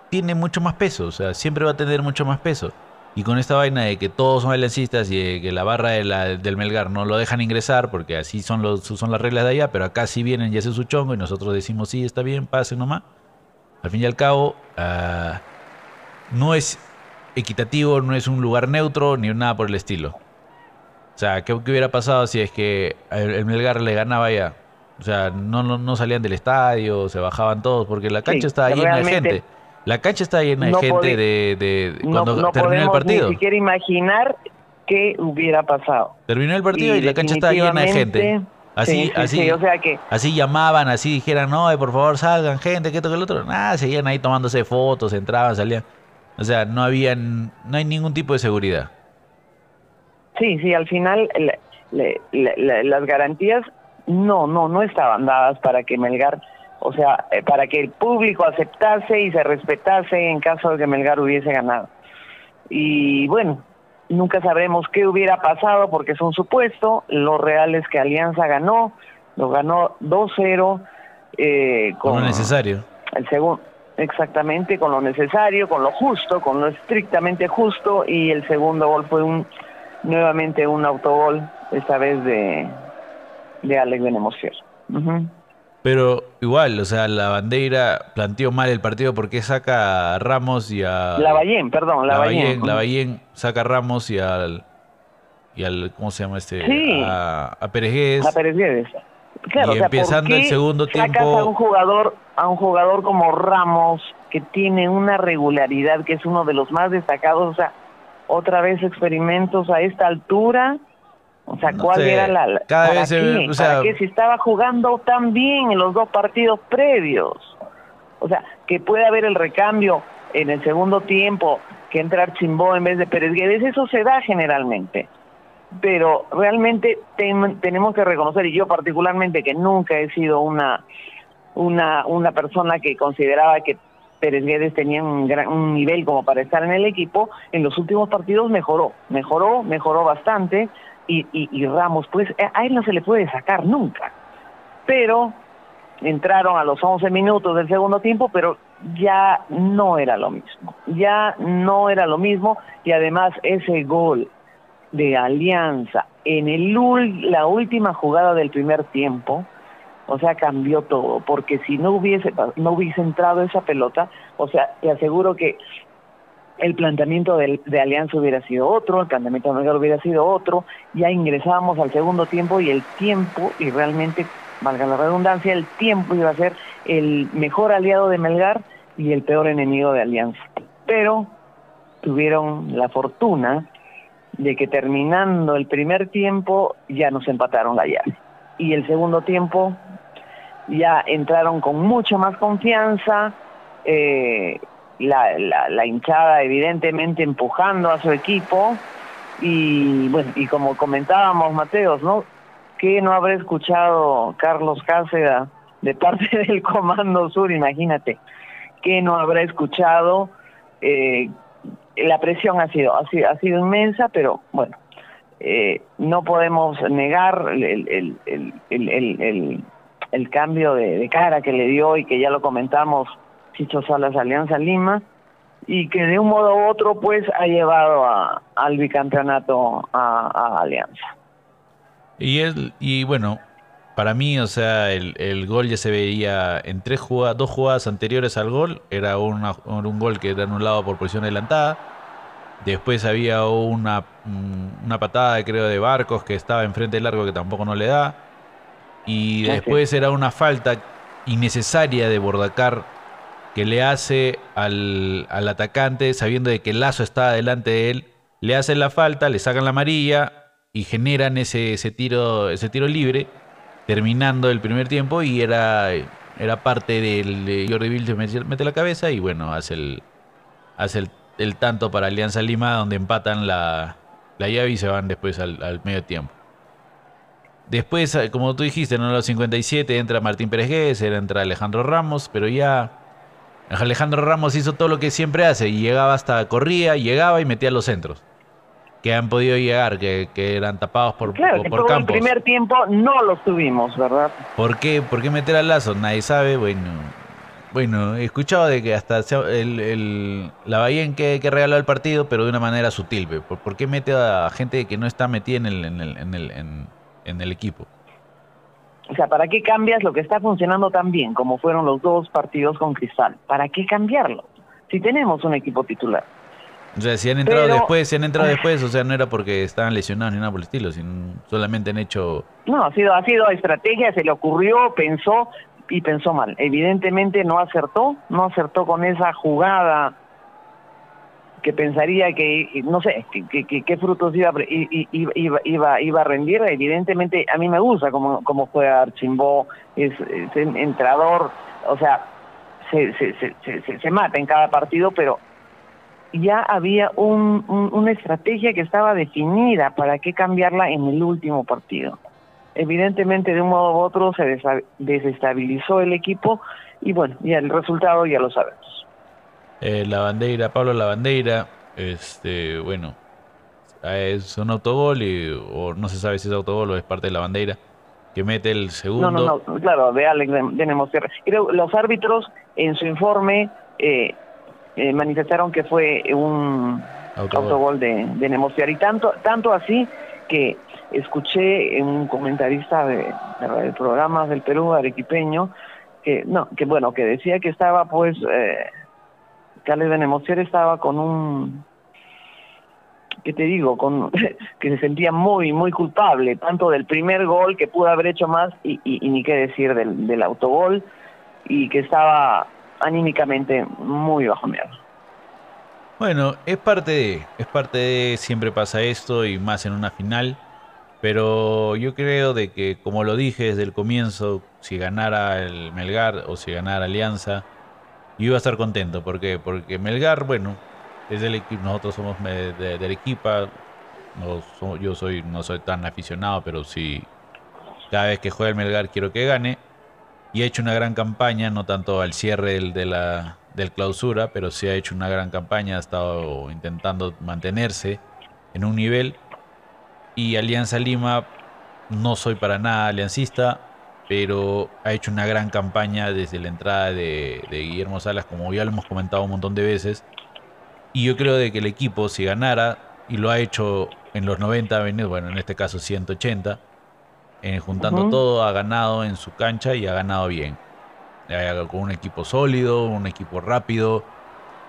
Speaker 1: tiene mucho más peso. O sea, siempre va a tener mucho más peso. Y con esta vaina de que todos son aliancistas y que la barra del Melgar no lo dejan ingresar porque así son, los, son las reglas de allá, pero acá sí vienen y hacen su chongo y nosotros decimos sí, está bien, pasen nomás. Al fin y al cabo, ah, no es equitativo, no es un lugar neutro ni nada por el estilo. O sea, ¿qué, hubiera pasado si es que el, Melgar le ganaba allá? O sea, no, no, salían del estadio, se bajaban todos porque la cancha estaba llena de gente. La cancha está llena de gente de, cuando terminó el partido.
Speaker 2: Ni siquiera imaginar qué hubiera pasado.
Speaker 1: Terminó el partido y, la cancha estaba llena de gente. Así, así, o sea que... así llamaban, así dijeran, no, por favor salgan gente, que esto, que el otro. Nada, seguían ahí tomándose fotos, entraban, salían. O sea, no había, no hay ningún tipo de seguridad.
Speaker 2: Sí, sí, al final las garantías no, no, no estaban dadas para que Melgar o sea, eh, para que el público aceptase y se respetase en caso de que Melgar hubiese ganado. Y bueno, nunca sabremos qué hubiera pasado porque es un supuesto, lo real es que Alianza ganó, lo ganó 2-0
Speaker 1: eh, con, lo necesario.
Speaker 2: El segundo exactamente con lo necesario, con lo justo, con lo estrictamente justo y el segundo gol fue un nuevamente un autogol esta vez de de Alex Benemocier.
Speaker 1: Pero igual, o sea, la bandera planteó mal el partido porque saca a Ramos y a...
Speaker 2: La Ballén, perdón, la,
Speaker 1: La Ballén saca a Ramos y al... Y al ¿Cómo se llama este?
Speaker 2: Sí.
Speaker 1: A, a Pérez
Speaker 2: A Pérez Claro,
Speaker 1: y empezando el segundo tiempo...
Speaker 2: a un jugador, a un jugador como Ramos, que tiene una regularidad, que es uno de los más destacados, o sea, otra vez experimentos a esta altura o sea, ¿cuál era la...
Speaker 1: Cada vez
Speaker 2: qué?
Speaker 1: O sea,
Speaker 2: ¿Para Si estaba jugando tan bien en los dos partidos previos. O sea, que puede haber el recambio en el segundo tiempo, que entra Chimbó en vez de Pérez Guedes, eso se da generalmente. Pero realmente tenemos que reconocer, y yo particularmente, que nunca he sido una, una, una persona que consideraba que Pérez Guedes tenía un, gran, un nivel como para estar en el equipo, en los últimos partidos mejoró, mejoró, mejoró bastante, y, y, Ramos, pues a él no se le puede sacar nunca. Pero entraron a los 11 minutos del segundo tiempo, pero ya no era lo mismo. Ya no era lo mismo y además ese gol de Alianza en el la última jugada del primer tiempo, o sea, cambió todo, porque si no hubiese no hubiese entrado esa pelota, o sea, te aseguro que el planteamiento de, Alianza hubiera sido otro, el planteamiento de Melgar hubiera sido otro, ya ingresábamos al segundo tiempo y el tiempo, y realmente, valga la redundancia, el tiempo iba a ser el mejor aliado de Melgar y el peor enemigo de Alianza. Pero tuvieron la fortuna de que terminando el primer tiempo ya nos empataron la llave. Y el segundo tiempo ya entraron con mucha más confianza, eh, la, la, hinchada evidentemente empujando a su equipo y bueno, y como comentábamos Mateos, ¿no? ¿Qué no habrá escuchado Carlos Cáceres de parte del Comando Sur? Imagínate, ¿qué no habrá escuchado? Eh, la presión ha sido, ha sido, ha sido inmensa, pero bueno, eh, no podemos negar el, el, el, el, cambio de cara que le dio y que ya lo comentamos Chicho Salas Alianza Lima y que de un modo u otro pues ha llevado a, al bicampeonato a, Alianza.
Speaker 1: Y él, y bueno, para mí, o sea, el, el gol ya se veía en tres jugadas, dos jugadas anteriores al gol, era una, un gol que era anulado por posición adelantada. Después había una, una patada, creo, de Barcos que estaba enfrente del largo que tampoco no le da. y después era una falta innecesaria de Bordacar que le hace al, al atacante sabiendo de que el lazo está delante de él, le hacen la falta, le sacan la amarilla y generan ese, ese, tiro, ese tiro libre terminando el primer tiempo y era, era parte del Jordi Vilches mete, la cabeza y bueno, hace el, hace el, tanto para Alianza Lima donde empatan la, la llave y se van después al, medio tiempo. Después, eh, como tú dijiste, en los 57 entra Martín Pérez entra Alejandro Ramos, pero ya Alejandro Ramos hizo todo lo que siempre hace y llegaba hasta, corría, llegaba y metía los centros que han podido llegar, que, eran tapados por,
Speaker 2: claro,
Speaker 1: por,
Speaker 2: que el primer tiempo no los tuvimos, ¿verdad?
Speaker 1: ¿Por qué, ¿Por qué meter al lazo? Nadie sabe, bueno. Bueno, he escuchado de que hasta el, el la Bahía en que, que, regaló el partido, pero de una manera sutil. ¿Por, ¿Por, qué mete a gente que no está metida en el, en el, en el, en, el equipo?
Speaker 2: O sea, ¿para qué cambias lo que está funcionando tan bien como fueron los dos partidos con Cristal? ¿Para qué cambiarlo? Si tenemos un equipo titular.
Speaker 1: O sea, si han entrado después, si han entrado después, o sea, no era porque estaban lesionados ni nada por el estilo, sino solamente han hecho...
Speaker 2: No, ha sido, ha sido estrategia, se le ocurrió, pensó y pensó mal. Evidentemente no acertó, no acertó con esa jugada que pensaría que, no sé, qué frutos iba, iba, iba, iba, a rendir. Evidentemente a mí me gusta cómo, cómo juega Archimbó, es, es entrador, o sea, se, se, se, se mata en cada partido, pero ya había un, una estrategia que estaba definida para qué cambiarla en el último partido. Evidentemente, de un modo u otro se desestabilizó el equipo y bueno, ya el resultado ya lo sabemos.
Speaker 1: Eh, la bandera, Pablo La Bandeira, este, bueno, es un autogol y, o no se sabe si es autogol o es parte de la bandera que mete el segundo.
Speaker 2: No, no, no, claro, de Alex de, de Creo los árbitros en su informe eh, eh, manifestaron que fue un autogol, de, de negociar. Y tanto, tanto así que escuché en un comentarista de, de, programas del Perú, arequipeño, que no, que bueno, que decía que estaba pues, eh, Carles de Nemocier estaba con un, ¿qué te digo? Con, que se sentía muy, muy culpable, tanto del primer gol que pudo haber hecho más y, y, ni qué decir del, del autogol, y que estaba anímicamente muy bajo miedo.
Speaker 1: Bueno, es parte de, es parte de, siempre pasa esto y más en una final, pero yo creo de que, como lo dije desde el comienzo, si ganara el Melgar o si ganara Alianza, yo iba a estar contento, ¿por qué? Porque Melgar, bueno, es del equipo, nosotros somos de, de, del equipo, no, yo soy, no soy tan aficionado, pero sí, cada vez que juega el Melgar quiero que gane, y ha hecho una gran campaña, no tanto al cierre del, de la del clausura, pero sí ha hecho una gran campaña, ha estado intentando mantenerse en un nivel. Y Alianza Lima, no soy para nada aliancista, pero ha hecho una gran campaña desde la entrada de, Guillermo Salas, como ya lo hemos comentado un montón de veces. Y yo creo de que el equipo, si ganara, y lo ha hecho en los 90, bueno, en este caso 180, eh, juntando todo, ha ganado en su cancha y ha ganado bien. con un equipo sólido, un equipo rápido,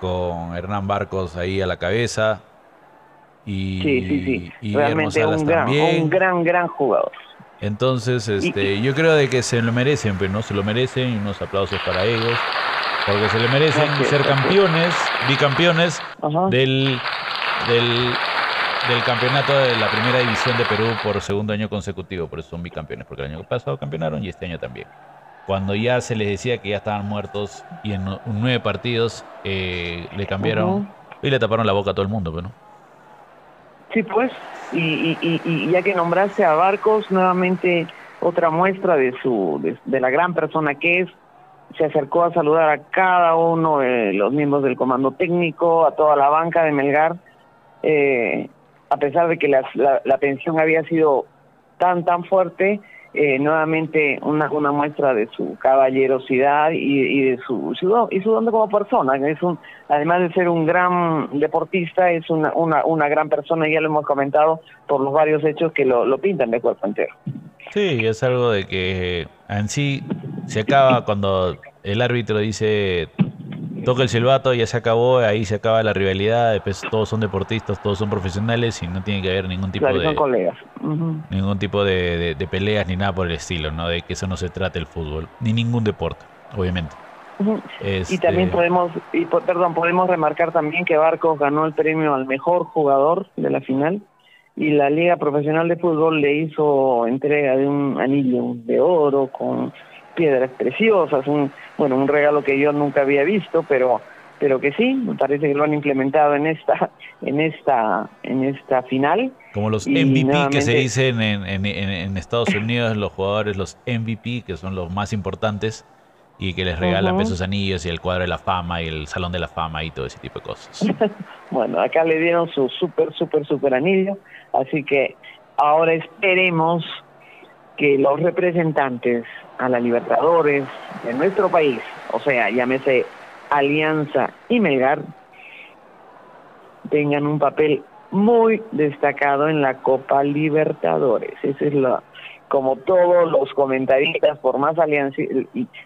Speaker 1: con Hernán Barcos ahí a la cabeza. Y,
Speaker 2: sí, sí, sí. Y Realmente un gran, un gran, gran jugador.
Speaker 1: Entonces, este, yo creo de que se lo merecen, pero pues, no se lo merecen y unos aplausos para ellos, porque se le merecen ser campeones, bicampeones del, del del campeonato de la primera división de Perú por segundo año consecutivo, por eso son bicampeones, porque el año pasado campeonaron y este año también. Cuando ya se les decía que ya estaban muertos y en nueve partidos eh, le cambiaron y le taparon la boca a todo el mundo, pero pues,
Speaker 2: Sí, pues, y, y, ya que nombraste a Barcos, nuevamente otra muestra de su de, la gran persona que es, se acercó a saludar a cada uno de los miembros del comando técnico, a toda la banca de Melgar, eh, a pesar de que la, la, tensión había sido tan, tan fuerte, eh, nuevamente una, una muestra de su caballerosidad y, de su, y su don como persona. Es un, además de ser un gran deportista, es una, una, una gran persona, ya lo hemos comentado por los varios hechos que lo, lo pintan de cuerpo entero.
Speaker 1: Sí, es algo de que en sí se acaba cuando el árbitro dice toca el silbato, ya se acabó, ahí se acaba la rivalidad, después todos son deportistas, todos son profesionales y no tiene que haber ningún tipo de...
Speaker 2: son colegas.
Speaker 1: ningún tipo de, peleas ni nada por el estilo, ¿no? De que eso no se trate el fútbol, ni ningún deporte, obviamente.
Speaker 2: Y también este podemos, y perdón, podemos remarcar también que Barcos ganó el premio al mejor jugador de la final y la Liga Profesional de Fútbol le hizo entrega de un anillo de oro con piedras preciosas, un bueno, un regalo que yo nunca había visto, pero pero que sí, me parece que lo han implementado en esta en esta en esta final.
Speaker 1: Como los MVP que se dicen en, en, en, Estados Unidos, los jugadores, los MVP, que son los más importantes, y que les regalan esos anillos y el cuadro de la fama y el salón de la fama y todo ese tipo de cosas.
Speaker 2: bueno, acá le dieron su súper, súper, súper anillo, así que ahora esperemos que los representantes a la Libertadores de nuestro país, o sea, llámese Alianza y Melgar, tengan un papel muy destacado en la Copa Libertadores. Esa es la, como todos los comentaristas, por más aliancistas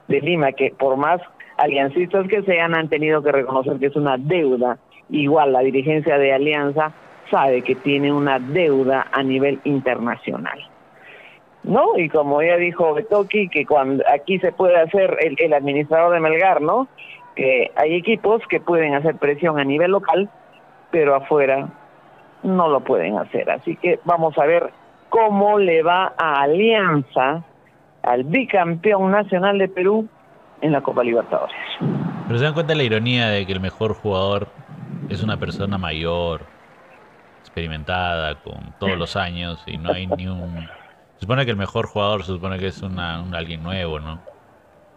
Speaker 2: de Lima, que por más aliancistas que sean, han tenido que reconocer que es una deuda. Igual la dirigencia de Alianza sabe que tiene una deuda a nivel internacional. ¿No? Y como ya dijo Betoki, que cuando aquí se puede hacer el, el administrador de Melgar, ¿no? Que hay equipos que pueden hacer presión a nivel local, pero afuera no lo pueden hacer. Así que vamos a ver cómo le va a Alianza, al bicampeón nacional de Perú, en la Copa Libertadores.
Speaker 1: Pero se dan cuenta de la ironía de que el mejor jugador es una persona mayor, experimentada, con todos los años, y no hay ni un... Se supone que el mejor jugador se supone que es una, un alguien nuevo, ¿no?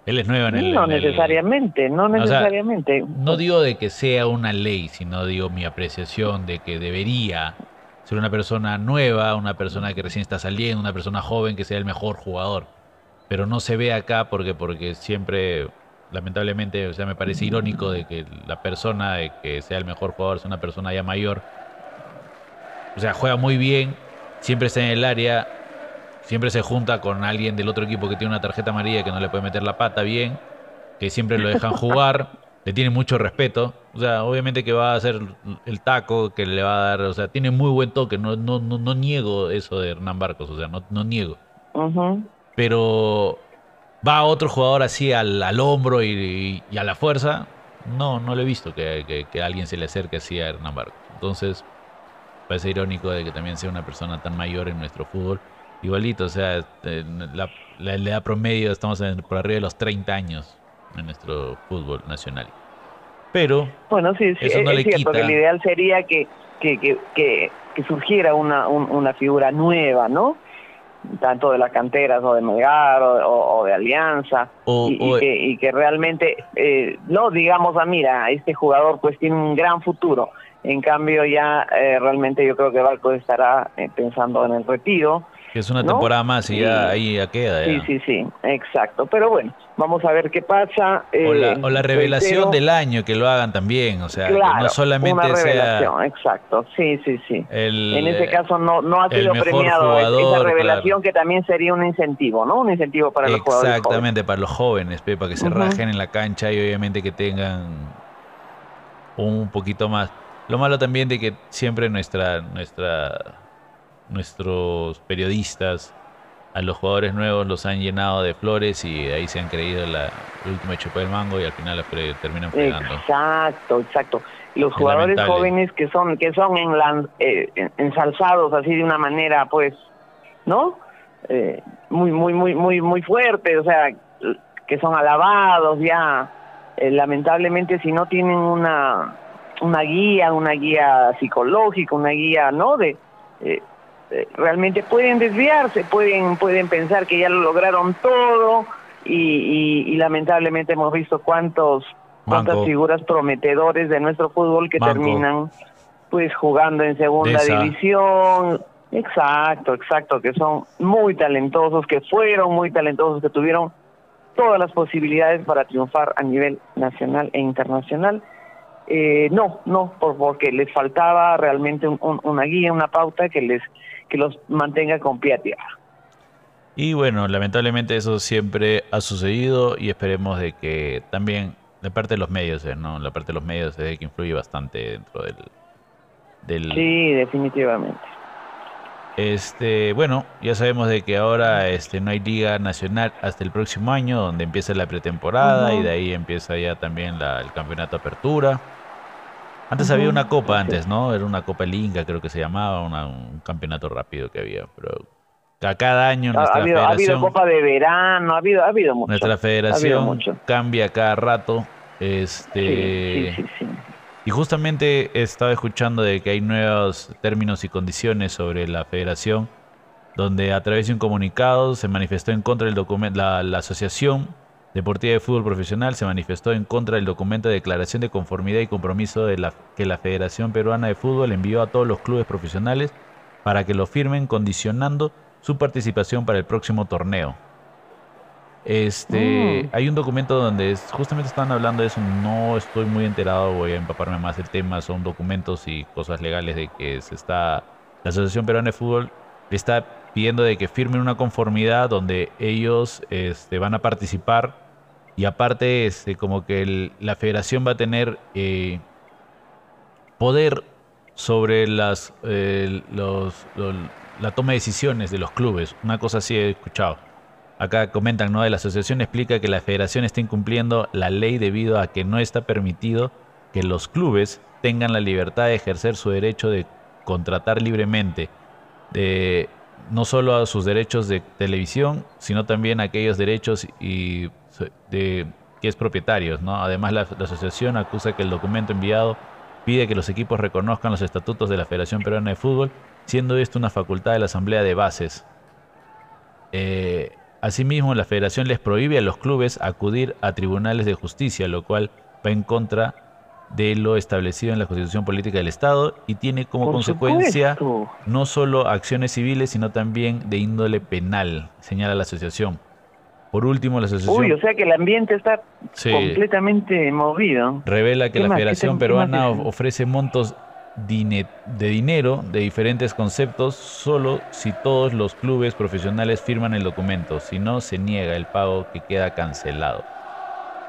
Speaker 1: Él es nuevo en el...
Speaker 2: No necesariamente, no necesariamente.
Speaker 1: no digo de que sea una ley, sino digo mi apreciación de que debería ser una persona nueva, una persona que recién está saliendo, una persona joven que sea el mejor jugador. Pero no se ve acá porque, porque siempre, lamentablemente, o sea, me parece irónico de que la persona de que sea el mejor jugador sea una persona ya mayor. O sea, juega muy bien, siempre está en el área, siempre se junta con alguien del otro equipo que tiene una tarjeta amarilla que no le puede meter la pata bien, que siempre lo dejan jugar le tiene mucho respeto. O sea, obviamente que va a hacer el taco que le va a dar, o sea, tiene muy buen toque, no, no, no, no niego eso de Hernán Barcos, o sea, no, no niego. Pero va otro jugador así al, al hombro y, a la fuerza, no, no lo he visto que, que, alguien se le acerque así a Hernán Barcos. Entonces, parece irónico de que también sea una persona tan mayor en nuestro fútbol. Igualito, o sea, este, la, la edad promedio estamos por arriba de los 30 años en nuestro fútbol nacional. Pero
Speaker 2: bueno, sí, sí eso no es le cierto que el ideal sería que, que, que, que, surgiera una, una figura nueva, ¿no? tanto de las canteras o de Melgar o, de Alianza y, que, y, que, realmente eh, no digamos a ah, mira este jugador pues tiene un gran futuro en cambio ya eh, realmente yo creo que Barco estará eh, pensando en el retiro
Speaker 1: es una temporada más y ya ahí ya queda.
Speaker 2: Sí, sí, sí, exacto. Pero bueno, vamos a ver qué pasa.
Speaker 1: o, la, eh, revelación del año, que lo hagan también. O sea, que no solamente una revelación,
Speaker 2: exacto. Sí, sí, sí. en ese caso no, no ha sido premiado esa revelación que también sería un incentivo, ¿no? Un incentivo para los jugadores.
Speaker 1: Exactamente, para los jóvenes, para que se rajen en la cancha y obviamente que tengan un poquito más. Lo malo también de que siempre nuestra nuestra nuestros periodistas a los jugadores nuevos los han llenado de flores y ahí se han creído el último chupa del mango y al final terminan fregando.
Speaker 2: Exacto, exacto. Los jugadores jóvenes que son que son eh, ensalzados así de una manera, pues, ¿no? Eh, muy, muy, muy, muy, muy fuerte, o sea, que son alabados ya. Eh, lamentablemente, si no tienen una una guía, una guía psicológica, una guía, ¿no? De eh, realmente pueden desviarse, pueden, pueden pensar que ya lo lograron todo y, lamentablemente hemos visto cuántos cuántas figuras prometedores de nuestro fútbol que terminan pues jugando en segunda división. Exacto, exacto, que son muy talentosos, que fueron muy talentosos, que tuvieron todas las posibilidades para triunfar a nivel nacional e internacional. Eh, no, no, porque les faltaba realmente una guía, una pauta que les que los mantenga con pie a tierra.
Speaker 1: Y bueno, lamentablemente eso siempre ha sucedido y esperemos de que también la parte de los medios, ¿eh? ¿no? La parte de los medios es de que influye bastante dentro del, del...
Speaker 2: Sí, definitivamente.
Speaker 1: Este, bueno, ya sabemos de que ahora este, no hay liga nacional hasta el próximo año, donde empieza la pretemporada y de ahí empieza ya también la, el campeonato apertura. Antes había una copa antes, ¿no? Era una copa linga, creo que se llamaba, un campeonato rápido que había, pero a cada año nuestra
Speaker 2: ha, habido,
Speaker 1: federación,
Speaker 2: ha habido copa de verano, ha habido, ha habido mucho.
Speaker 1: Nuestra federación cambia cada rato. Este,
Speaker 2: sí, sí, sí,
Speaker 1: y justamente he estado escuchando de que hay nuevos términos y condiciones sobre la federación, donde a través de un comunicado se manifestó en contra del documento, la, Asociación Deportiva de Fútbol Profesional se manifestó en contra del documento de declaración de conformidad y compromiso de la, que la Federación Peruana de Fútbol envió a todos los clubes profesionales para que lo firmen condicionando su participación para el próximo torneo. Este, mm. hay un documento donde justamente están hablando de eso, no estoy muy enterado, voy a empaparme más del tema, son documentos y cosas legales de que se está la Asociación Peruana de Fútbol le está pidiendo de que firmen una conformidad donde ellos este, van a participar y aparte este, como que la federación va a tener eh, poder sobre las eh, la toma de decisiones de los clubes, una cosa así he escuchado. Acá comentan, ¿no? La asociación explica que la federación está incumpliendo la ley debido a que no está permitido que los clubes tengan la libertad de ejercer su derecho de contratar libremente, de no solo a sus derechos de televisión, sino también aquellos derechos y de que es propietarios, ¿no? Además, la, la asociación acusa que el documento enviado pide que los equipos reconozcan los estatutos de la Federación Peruana de Fútbol, siendo esto una facultad de la Asamblea de Bases. Eh, Asimismo, la federación les prohíbe a los clubes acudir a tribunales de justicia, lo cual va en contra de lo establecido en la Constitución Política del Estado y tiene como consecuencia no solo acciones civiles, sino también de índole penal, señala la asociación. Por último, la asociación...
Speaker 2: Uy, o sea que el ambiente está completamente movido.
Speaker 1: Revela que la Federación Peruana ofrece montos de dinero de diferentes conceptos solo si todos los clubes profesionales firman el documento, si no se niega el pago que queda cancelado.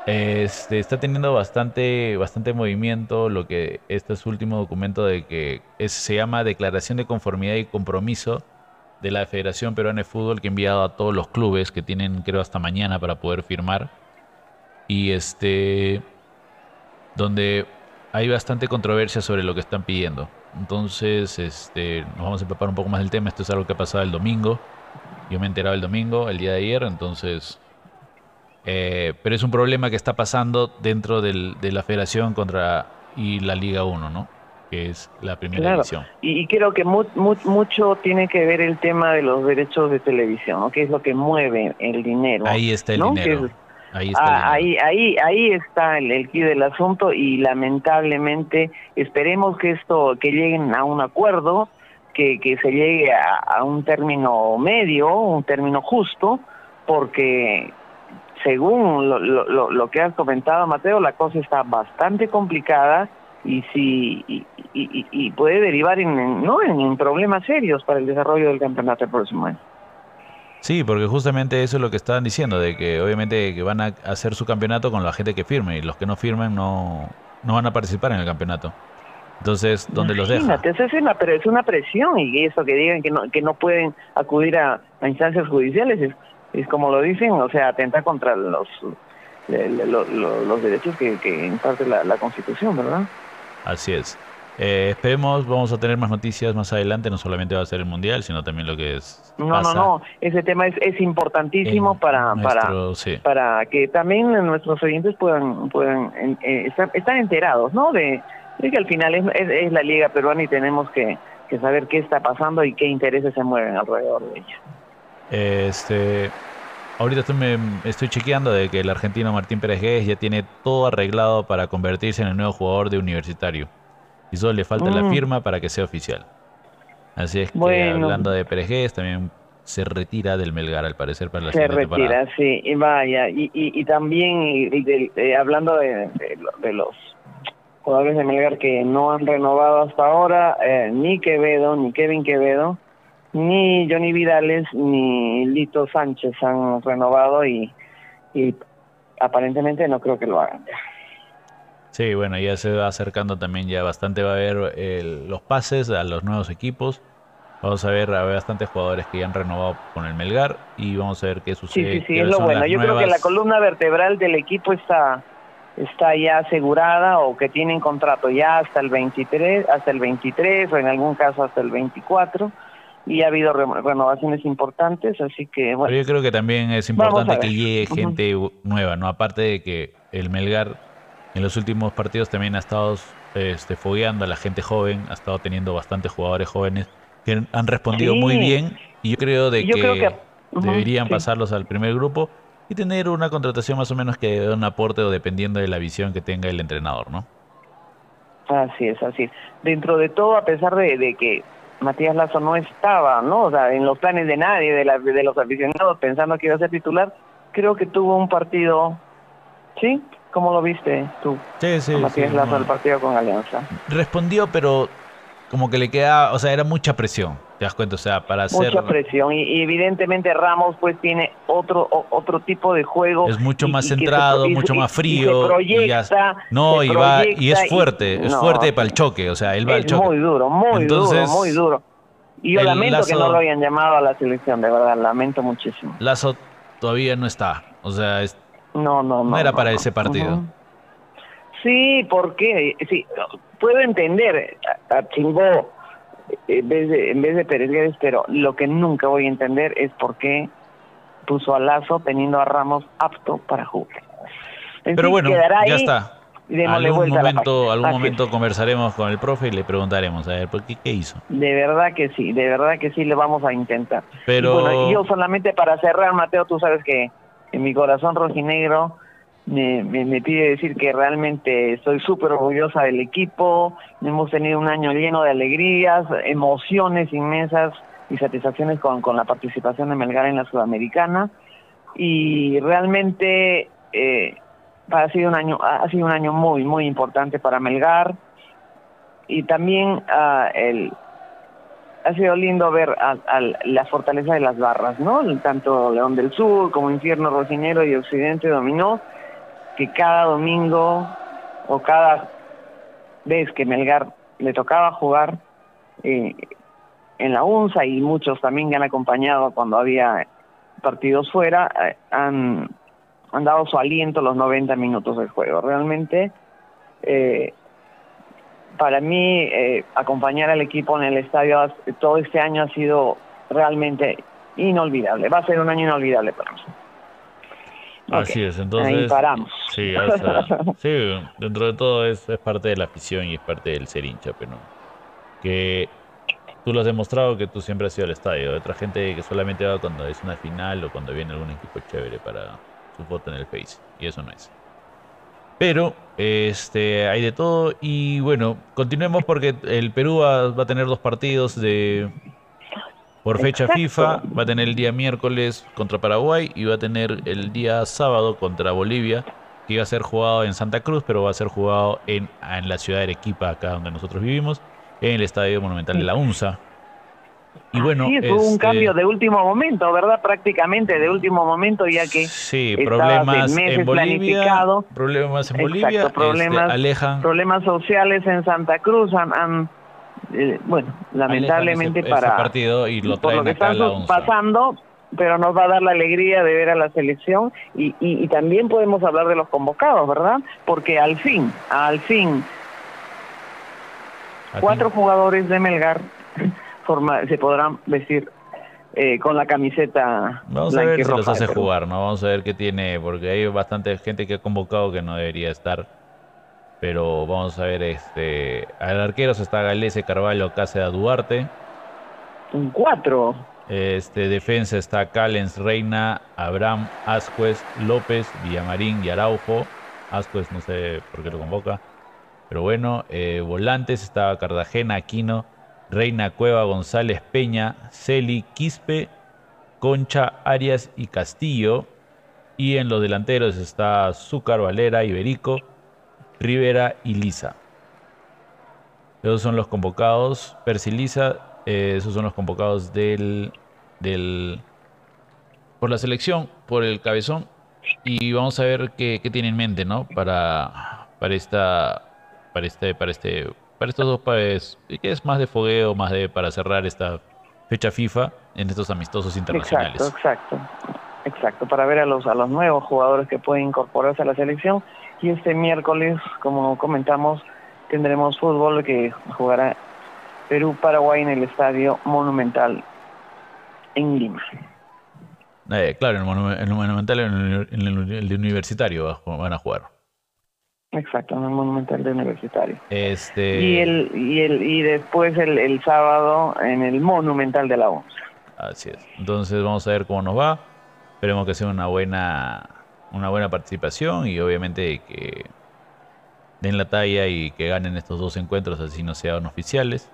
Speaker 1: Este, está teniendo bastante, bastante movimiento lo que este es último documento de que se llama Declaración de Conformidad y Compromiso de la Federación Peruana de Fútbol que ha enviado a todos los clubes que tienen creo hasta mañana para poder firmar y este donde hay bastante controversia sobre lo que están pidiendo. Entonces, este, nos vamos a empapar un poco más del tema. Esto es algo que ha pasado el domingo. Yo me he enterado el domingo, el día de ayer, entonces... Eh, pero es un problema que está pasando dentro del, de la Federación contra y la Liga 1, ¿no? Que es la primera división.
Speaker 2: Y, creo que mucho tiene que ver el tema de los derechos de televisión, ¿no? Que es lo que mueve el dinero.
Speaker 1: Ahí está el dinero.
Speaker 2: Ahí está, ah, ahí, ahí, ahí está el, el del asunto y lamentablemente esperemos que esto, que lleguen a un acuerdo, que, que se llegue a, un término medio, un término justo, porque según lo, lo, lo, que has comentado, Mateo, la cosa está bastante complicada y si y, y, puede derivar en, ¿no? en problemas serios para el desarrollo del campeonato el próximo año.
Speaker 1: Sí, porque justamente eso es lo que estaban diciendo, de que obviamente que van a hacer su campeonato con la gente que firme y los que no firmen no, no van a participar en el campeonato. Entonces, ¿dónde los deja?
Speaker 2: Es una, es una presión y eso que digan que no, que no pueden acudir a, instancias judiciales es, es, como lo dicen, o sea, atenta contra los, los, derechos que, que imparte la, la Constitución, ¿verdad?
Speaker 1: Así es. Eh, esperemos, vamos a tener más noticias más adelante, no solamente va a ser el Mundial, sino también lo que es...
Speaker 2: No, no, no, ese tema es, es importantísimo para, para, para que también nuestros oyentes puedan, puedan eh, estar, enterados, ¿no? De, que al final es, es, la Liga Peruana y tenemos que, que, saber qué está pasando y qué intereses se mueven alrededor de ella.
Speaker 1: Este... Ahorita estoy, me, estoy chequeando de que el argentino Martín Pérez Guedes ya tiene todo arreglado para convertirse en el nuevo jugador de universitario y solo le falta la mm. firma para que sea oficial. Así es que hablando de Pérez también se retira del Melgar al parecer para la
Speaker 2: se retira, sí, y vaya, y, y, también hablando de, de, los jugadores de Melgar que no han renovado hasta ahora, eh, ni Quevedo, ni Kevin Quevedo, ni Johnny Vidales, ni Lito Sánchez han renovado y, y aparentemente no creo que lo hagan ya.
Speaker 1: Sí, bueno, ya se va acercando también ya bastante, va a haber los pases a los nuevos equipos. Vamos a ver, hay bastantes jugadores que ya han renovado con el Melgar y vamos a ver qué sucede.
Speaker 2: Sí, sí, sí, es lo bueno. Yo creo que la columna vertebral del equipo está está ya asegurada o que tienen contrato ya hasta el 23, hasta el 23 o en algún caso hasta el 24 y ha habido renovaciones importantes, así que bueno.
Speaker 1: Pero yo creo que también es importante que llegue gente nueva, ¿no? Aparte de que el Melgar en los últimos partidos también ha estado este, fogueando a la gente joven, ha estado teniendo bastantes jugadores jóvenes que han respondido muy bien y yo creo de que, deberían pasarlos al primer grupo y tener una contratación más o menos que dé un aporte o dependiendo de la visión que tenga el entrenador, ¿no?
Speaker 2: Así es, así es. Dentro de todo, a pesar de, que Matías Lazo no estaba, ¿no? O sea, en los planes de nadie, de, la, de los aficionados, pensando que iba a ser titular, creo que tuvo un partido, ¿sí? ¿Cómo lo viste tú?
Speaker 1: Sí, sí.
Speaker 2: Matías Lazo, el partido con Alianza.
Speaker 1: Respondió, pero como que le queda, o sea, era mucha presión, te das cuenta, o sea, para hacer...
Speaker 2: Mucha presión y, evidentemente Ramos pues tiene otro otro tipo de juego.
Speaker 1: Es mucho más centrado, mucho más frío. y no, y, va, y es fuerte, es fuerte para el choque, o sea, él va al choque.
Speaker 2: muy duro, muy duro, muy duro. Y yo lamento que no lo hayan llamado a la selección, de verdad, lamento muchísimo.
Speaker 1: Lazo todavía no está, o sea,
Speaker 2: no, no, no,
Speaker 1: era para ese partido.
Speaker 2: Sí, porque sí, puedo entender a, Chingó en vez de, en vez de Pérez pero lo que nunca voy a entender es por qué puso a Lazo teniendo a Ramos apto para jugar.
Speaker 1: pero bueno, ya está. Algún momento, algún momento conversaremos con el profe y le preguntaremos a ver por qué, qué hizo.
Speaker 2: De verdad que sí, de verdad que sí le vamos a intentar.
Speaker 1: Pero
Speaker 2: bueno, yo solamente para cerrar, Mateo, tú sabes que en mi corazón rojinegro me, me, pide decir que realmente estoy súper orgullosa del equipo, hemos tenido un año lleno de alegrías, emociones inmensas y satisfacciones con, con la participación de Melgar en la Sudamericana. Y realmente eh, ha sido un año ha sido un año muy muy importante para Melgar. Y también uh, el ha sido lindo ver a, la fortaleza de las barras, ¿no? Tanto León del Sur como Infierno Rocinero y Occidente Dominó que cada domingo o cada vez que Melgar le tocaba jugar eh, en la UNSA y muchos también que han acompañado cuando había partidos fuera, eh, han, dado su aliento los 90 minutos del juego. Realmente, eh, para mí, acompañar al equipo en el estadio todo este año ha sido realmente inolvidable. Va a ser un año inolvidable para mí.
Speaker 1: Así es, entonces.
Speaker 2: Ahí paramos.
Speaker 1: Sí, sí, dentro de todo es, es, parte de la afición y es parte del ser hincha, pero que tú lo has demostrado que tú siempre has sido al estadio. Hay otra gente que solamente va cuando es una final o cuando viene algún equipo chévere para su foto en el Face, y eso no es. Pero este hay de todo y bueno, continuemos porque el Perú va a tener dos partidos de por fecha FIFA va a tener el día miércoles contra Paraguay y va a tener el día sábado contra Bolivia, que iba a ser jugado en Santa Cruz, pero va a ser jugado en, en la ciudad de Arequipa, acá donde nosotros vivimos, en el Estadio Monumental de la UNSA.
Speaker 2: Y bueno, sí, un este, cambio de último momento, ¿verdad? Prácticamente de último momento, ya que
Speaker 1: sí, problemas en Bolivia, problemas en Bolivia,
Speaker 2: problemas,
Speaker 1: alejan
Speaker 2: problemas sociales en Santa Cruz han eh, bueno, lamentablemente para
Speaker 1: partido y lo
Speaker 2: por lo que estamos pasando, pero nos va a dar la alegría de ver a la selección y, y, también podemos hablar de los convocados, ¿verdad? Porque al fin, al fin, cuatro jugadores de Melgar se podrán vestir eh, con la camiseta.
Speaker 1: Vamos a ver si los hace jugar, ¿no? Vamos a ver qué tiene, porque hay bastante gente que ha convocado que no debería estar pero vamos a ver, este, al arqueros está Galese, Carvalho, Cáceres, Duarte.
Speaker 2: Un cuatro.
Speaker 1: Este, defensa está Callens, Reina, Abraham, Ascuez, López, Villamarín y Araujo. Ascuez no sé por qué lo convoca. Pero bueno, eh, volantes está Cartagena, Aquino, Reina, Cueva, González, Peña, Celi, Quispe, Concha, Arias y Castillo. Y en los delanteros está Zúcar, Valera, Iberico, Rivera y Lisa. Esos son los convocados. Percy Lisa, eh, esos son los convocados del, del. por la selección, por el cabezón. Y vamos a ver qué, qué tiene en mente, ¿no? Para, para esta. Para este, para este. Para estos dos países. Que es más de fogueo, más de para cerrar esta fecha FIFA en estos amistosos internacionales.
Speaker 2: Exacto, exacto. Exacto, para ver a los, a los nuevos jugadores que pueden incorporarse a la selección. Y este miércoles, como comentamos, tendremos fútbol que jugará Perú-Paraguay en el Estadio Monumental en Lima.
Speaker 1: Eh, claro, en el, Monumental, en el, Universitario van a jugar.
Speaker 2: Exacto, en el Monumental de Universitario.
Speaker 1: Este...
Speaker 2: Y, el, y, el, y después el, el sábado en el Monumental de la ONU.
Speaker 1: Así es. Entonces vamos a ver cómo nos va. Esperemos que sea una buena, una buena participación y obviamente que den la talla y que ganen estos dos encuentros, así no sean oficiales.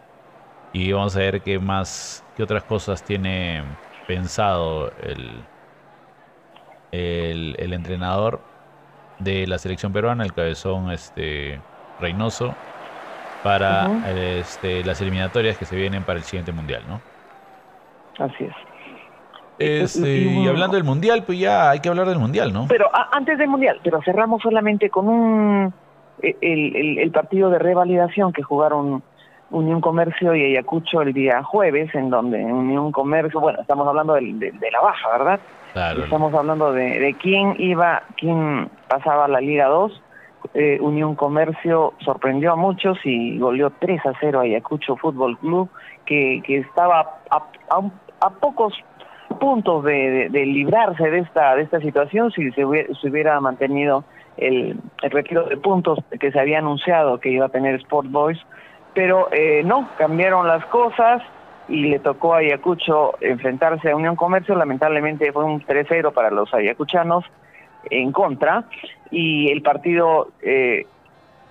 Speaker 1: Y vamos a ver qué más, qué otras cosas tiene pensado el, el, entrenador de la selección peruana, el cabezón este Reynoso, para este, las eliminatorias que se vienen para el siguiente mundial, ¿no?
Speaker 2: Así es.
Speaker 1: Este, y hablando del mundial, pues ya hay que hablar del mundial, ¿no?
Speaker 2: Pero antes del mundial, pero cerramos solamente con un e, el, el, partido de revalidación que jugaron Unión Comercio y Ayacucho el día jueves, en donde Unión Comercio, bueno, estamos hablando de, de, la baja, ¿verdad?
Speaker 1: Claro.
Speaker 2: Estamos hablando de, de quién iba, quién pasaba a la Liga 2. Eh, Unión Comercio sorprendió a muchos y goleó 3 a 0 a Ayacucho Fútbol Club, que, que estaba a, a pocos puntos de, librarse de esta de esta situación si se hubiera, mantenido el, retiro de puntos que se había anunciado que iba a tener Sport Boys, pero eh, no, cambiaron las cosas y le tocó a Ayacucho enfrentarse a Unión Comercio, lamentablemente fue un 3-0 para los ayacuchanos en contra. Y el partido eh,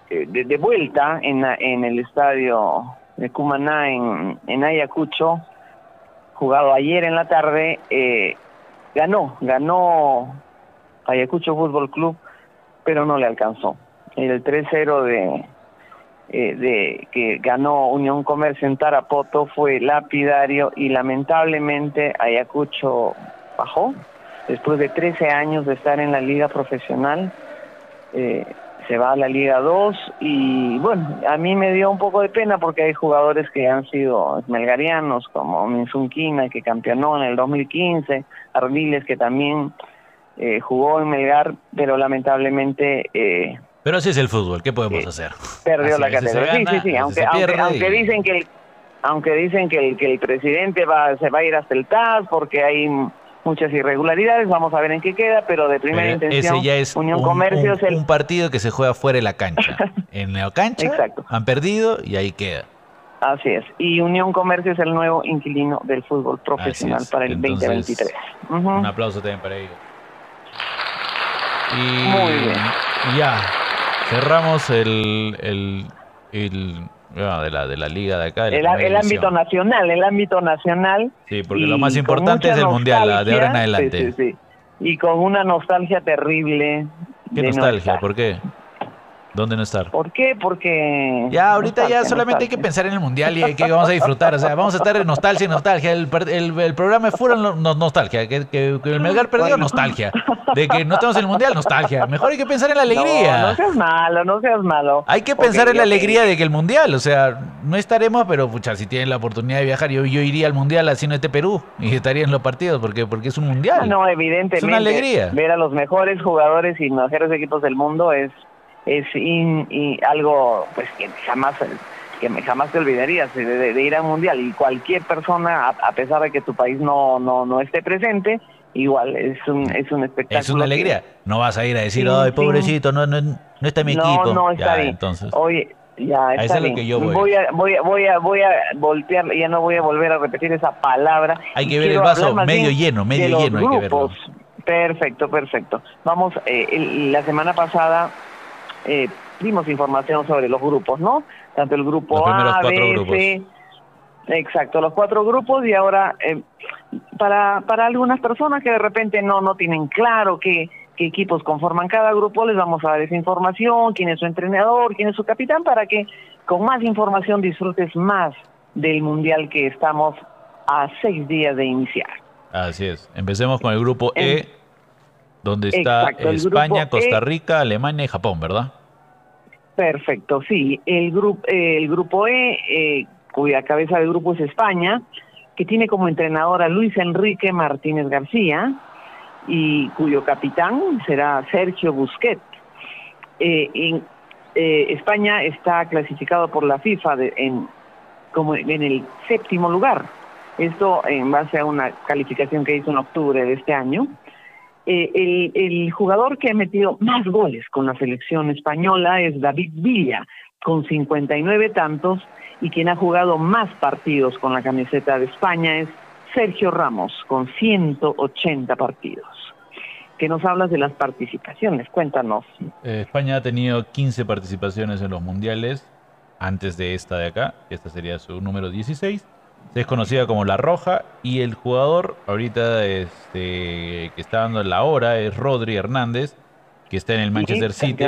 Speaker 2: eh, de, vuelta en, en el estadio de Cumaná en, en Ayacucho jugado ayer en la tarde, eh, ganó, ganó Ayacucho Fútbol Club, pero no le alcanzó. El 3-0 de, eh, de que ganó Unión Comercio en Tarapoto fue lapidario y lamentablemente Ayacucho bajó después de 13 años de estar en la liga profesional. Eh, se va a la Liga 2 y bueno, a mí me dio un poco de pena porque hay jugadores que han sido melgarianos como Minzunquina que campeonó en el 2015, Ardiles que también eh, jugó en Melgar, pero lamentablemente... Eh,
Speaker 1: pero así es el fútbol, ¿qué podemos eh, hacer?
Speaker 2: Perdió la categoría. Sí, sí, sí, aunque, aunque, dicen que el, aunque dicen que el, que el presidente va, se va a ir hasta el TAS porque hay muchas irregularidades, vamos a ver en qué queda, pero de primera intención,
Speaker 1: ese ya es
Speaker 2: Unión
Speaker 1: un,
Speaker 2: Comercio
Speaker 1: es un partido que se juega fuera de la cancha. en la cancha
Speaker 2: Exacto.
Speaker 1: han perdido y ahí queda.
Speaker 2: Así es. Y Unión Comercio es el nuevo inquilino del fútbol profesional para el 2023.
Speaker 1: Un aplauso también para ellos. Y
Speaker 2: Muy bien.
Speaker 1: Ya, cerramos el, el, el de la, de la liga de acá.
Speaker 2: el, ámbito nacional, el ámbito nacional.
Speaker 1: Sí, porque lo más importante es el mundial, de ahora en adelante.
Speaker 2: Sí, sí, Y con una nostalgia terrible.
Speaker 1: ¿Qué nostalgia? ¿Por qué? ¿Dónde no estar?
Speaker 2: ¿Por qué? Porque...
Speaker 1: Ya, ahorita ya solamente hay que pensar en el Mundial y que vamos a disfrutar. O sea, vamos a estar en nostalgia y nostalgia. El, el, programa es fuera nostalgia. Que, que, el Melgar perdió, nostalgia. De que no tenemos el Mundial, nostalgia. Mejor hay que pensar en la alegría.
Speaker 2: No, no seas malo, no seas malo.
Speaker 1: Hay que pensar en la alegría de que el Mundial, o sea, no estaremos, pero pucha, si tienen la oportunidad de viajar, yo, yo iría al Mundial así no esté Perú y estaría en los partidos porque, porque es un Mundial.
Speaker 2: No, evidentemente. Es
Speaker 1: una alegría.
Speaker 2: Ver a los mejores jugadores y mejores equipos del mundo es es algo pues que jamás que jamás te olvidarías de, ir a un mundial y cualquier persona a, pesar de que tu país no no no esté presente igual es un es un espectáculo
Speaker 1: es una alegría no vas a ir a decir ay pobrecito no, no no está mi equipo
Speaker 2: no está bien
Speaker 1: entonces
Speaker 2: oye ya está bien.
Speaker 1: que yo voy.
Speaker 2: Voy, a, voy, a, voy, a, voy a voltear, ya no voy a volver a repetir esa palabra.
Speaker 1: Hay que ver el vaso medio lleno, medio lleno hay que verlo.
Speaker 2: Perfecto, perfecto. Vamos, eh, la semana pasada eh, dimos información sobre los grupos, ¿no? Tanto el grupo A, B, C, exacto, los cuatro grupos y ahora eh, para, para algunas personas que de repente no, no tienen claro qué, qué equipos conforman cada grupo, les vamos a dar esa información, quién es su entrenador, quién es su capitán, para que con más información disfrutes más del Mundial que estamos a seis días de iniciar.
Speaker 1: Así es. Empecemos con el grupo E donde está España, Costa Rica, Alemania y Japón, ¿verdad?
Speaker 2: Perfecto, sí. El, grupo el grupo E, eh, cuya cabeza del grupo es España, que tiene como entrenador a Luis Enrique Martínez García y cuyo capitán será Sergio Busquets. Eh, en, eh, España está clasificado por la FIFA en, como en el séptimo lugar. Esto en base a una calificación que hizo en octubre de este año. Eh, el, jugador que ha metido más goles con la selección española es David Villa, con 59 tantos, y quien ha jugado más partidos con la camiseta de España es Sergio Ramos, con 180 partidos. ¿Qué nos hablas de las participaciones? Cuéntanos.
Speaker 1: Eh, España ha tenido 15 participaciones en los mundiales antes de esta de acá. Esta sería su número 16 es conocida como La Roja y el jugador ahorita este, que está dando la hora es Rodri Hernández, que está en el Manchester City.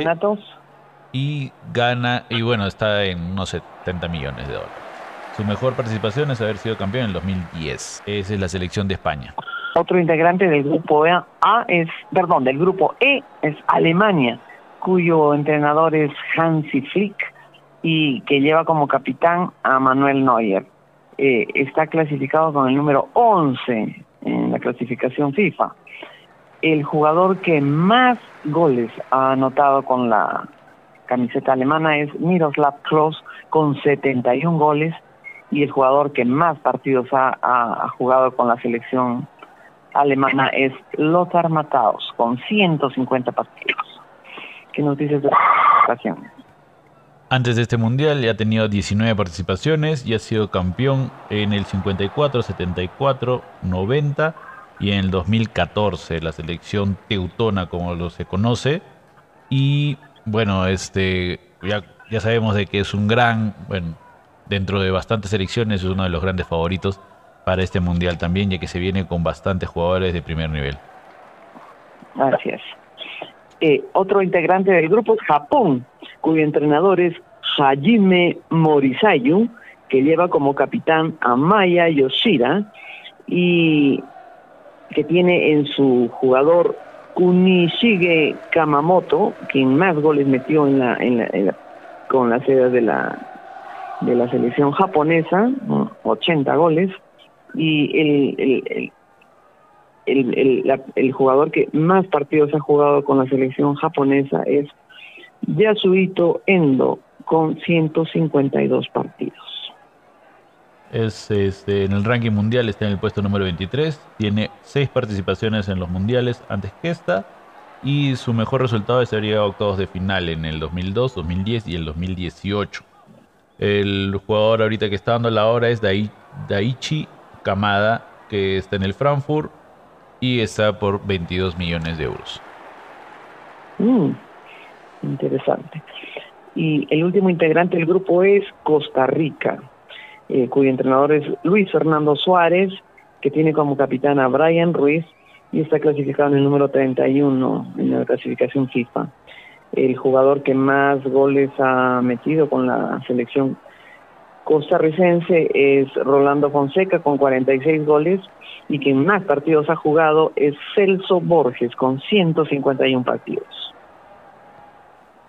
Speaker 1: Y gana, y bueno, está en unos 70 millones de dólares. Su mejor participación es haber sido campeón en el 2010. Esa es la selección de España.
Speaker 2: Otro integrante del grupo A es, perdón, del grupo E es Alemania, cuyo entrenador es Hansi Flick y que lleva como capitán a Manuel Neuer. Eh, está clasificado con el número 11 en la clasificación FIFA. El jugador que más goles ha anotado con la camiseta alemana es Miroslav Klose con 71 goles y el jugador que más partidos ha, jugado con la selección alemana es Lothar Matthaus con 150 partidos. ¿Qué nos dices de la clasificación?
Speaker 1: Antes de este mundial ya ha tenido 19 participaciones y ha sido campeón en el 54, 74, 90 y en el 2014, la selección teutona como lo se conoce. Y bueno, este ya, ya sabemos de que es un gran, bueno, dentro de bastantes selecciones es uno de los grandes favoritos para este mundial también, ya que se viene con bastantes jugadores de primer nivel.
Speaker 2: Es. Eh, otro integrante del grupo es Japón, cuyo entrenador es Hajime Morisayu, que lleva como capitán a Maya Yoshida y que tiene en su jugador Kunishige Kamamoto, quien más goles metió en la, en la, con la sede de la de la selección japonesa, 80 goles, y el, el, el, el, jugador que más partidos ha jugado con la selección japonesa es Yasuhito Endo, con 152 partidos.
Speaker 1: Es, este, en el ranking mundial está en el puesto número 23, tiene 6 participaciones en los mundiales antes que esta y su mejor resultado es haber llegado a octavos de final en el 2002, 2010 y el 2018. El jugador ahorita que está dando la hora es Daichi Kamada, que está en el Frankfurt y está por 22 millones de euros.
Speaker 2: Mm, interesante. Y el último integrante del grupo es Costa Rica, eh, cuyo entrenador es Luis Fernando Suárez, que tiene como capitán a Brian Ruiz y está clasificado en el número 31 en la clasificación FIFA. El jugador que más goles ha metido con la selección costarricense es Rolando Fonseca con 46 goles y quien más partidos ha jugado es Celso Borges con 151 partidos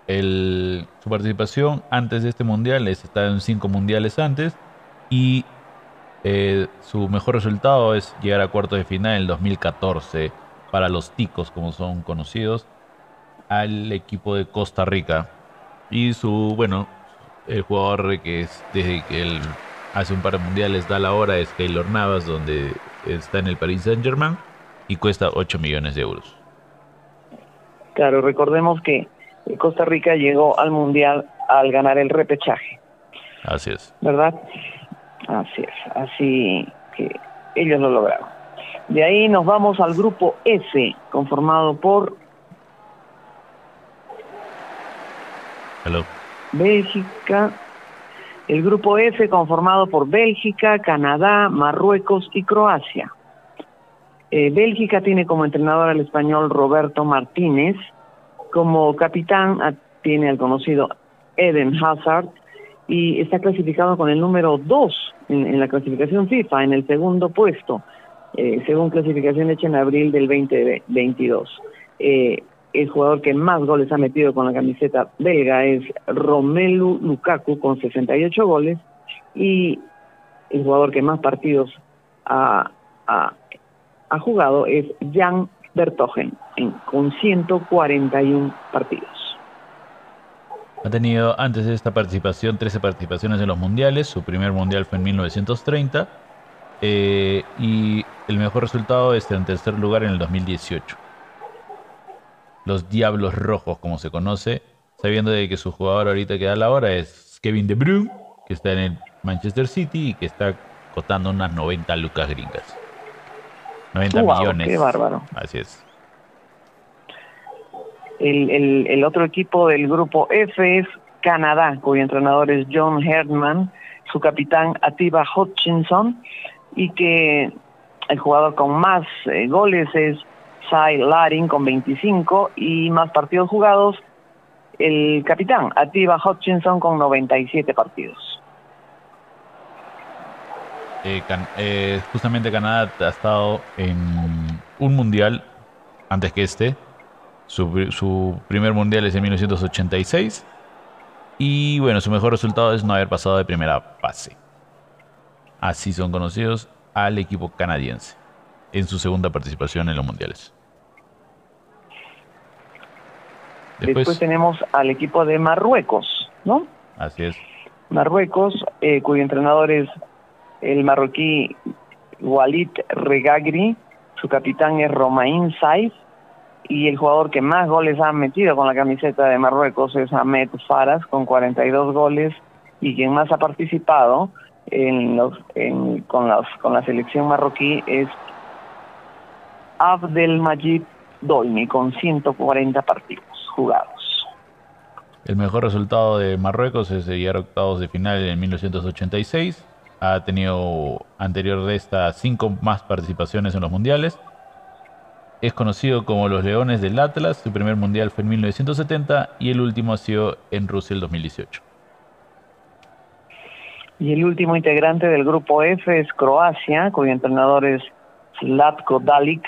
Speaker 1: su participación antes de este mundial es estar en cinco mundiales antes y eh, su mejor resultado es llegar a cuartos de final en el 2014 para los ticos como son conocidos al equipo de Costa Rica. Y su bueno el jugador que es desde que él hace un par de mundiales da la hora es Keylor Navas donde está en el Paris Saint Germain y cuesta 8 millones de euros.
Speaker 2: Claro recordemos que Costa Rica llegó al Mundial al ganar el repechaje.
Speaker 1: Así es.
Speaker 2: ¿Verdad? Así es, así que ellos lo lograron. De ahí nos vamos al grupo S, conformado por
Speaker 1: Hello.
Speaker 2: Bélgica, el grupo F conformado por Bélgica, Canadá, Marruecos y Croacia. Eh, Bélgica tiene como entrenador al español Roberto Martínez, como capitán tiene al conocido Eden Hazard y está clasificado con el número 2 en, la clasificación FIFA, en el segundo puesto, eh, según clasificación hecha en abril del 2022. Eh, el jugador que más goles ha metido con la camiseta belga es Romelu Lukaku con 68 goles y el jugador que más partidos ha, ha, jugado es Jan Bertogen con 141 partidos.
Speaker 1: Ha tenido antes de esta participación 13 participaciones en los mundiales. Su primer mundial fue en 1930. Eh, y el mejor resultado es en tercer lugar en el 2018. Los Diablos Rojos, como se conoce, sabiendo de que su jugador ahorita que da la hora es Kevin De Bruyne, que está en el Manchester City y que está costando unas 90 lucas gringas. 90 millones.
Speaker 2: Qué bárbaro.
Speaker 1: Así es.
Speaker 2: El, el, otro equipo del grupo F es Canadá, cuyo entrenador es John Herdman, su capitán Atiba Hutchinson, y que el jugador con más eh, goles es Cy Laring con 25 y más partidos jugados el capitán Atiba Hutchinson con 97 partidos.
Speaker 1: Eh, eh, justamente Canadá ha estado en un mundial antes que este. Su, primer mundial es en 1986. Y bueno, su mejor resultado es no haber pasado de primera fase. Así son conocidos al equipo canadiense en su segunda participación en los mundiales.
Speaker 2: Después, tenemos al equipo de Marruecos, ¿no?
Speaker 1: Así es.
Speaker 2: Marruecos, eh, cuyo entrenador es el marroquí Walid Regagri, su capitán es Romain Saif y el jugador que más goles ha metido con la camiseta de Marruecos es Ahmed Faras con 42 goles y quien más ha participado con, la selección marroquí es Abdelmajid Dolmi con 140 partidos jugados.
Speaker 1: El mejor resultado de Marruecos es llegar a octavos de final en 1986 ha tenido anterior de esta cinco más participaciones en los mundiales. Es conocido como los Leones del Atlas. Su primer mundial fue en 1970 y el último ha sido en Rusia el 2018.
Speaker 2: Y el último integrante del grupo F es Croacia, cuyo entrenador es Zlatko Dalic.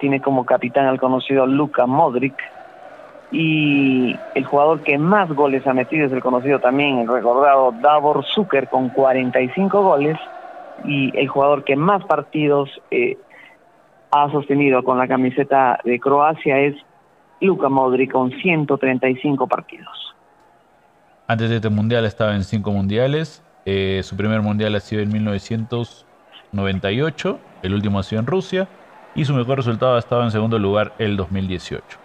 Speaker 2: Tiene como capitán al conocido Luka Modric y el jugador que más goles ha metido es el conocido también, el recordado Davor Zucker con 45 goles y el jugador que más partidos eh, ha sostenido con la camiseta de Croacia es Luka Modric con 135 partidos.
Speaker 1: Antes de este mundial estaba en cinco mundiales. Eh, su primer mundial ha sido en 1998, el último ha sido en Rusia y su mejor resultado ha estado en segundo lugar el 2018.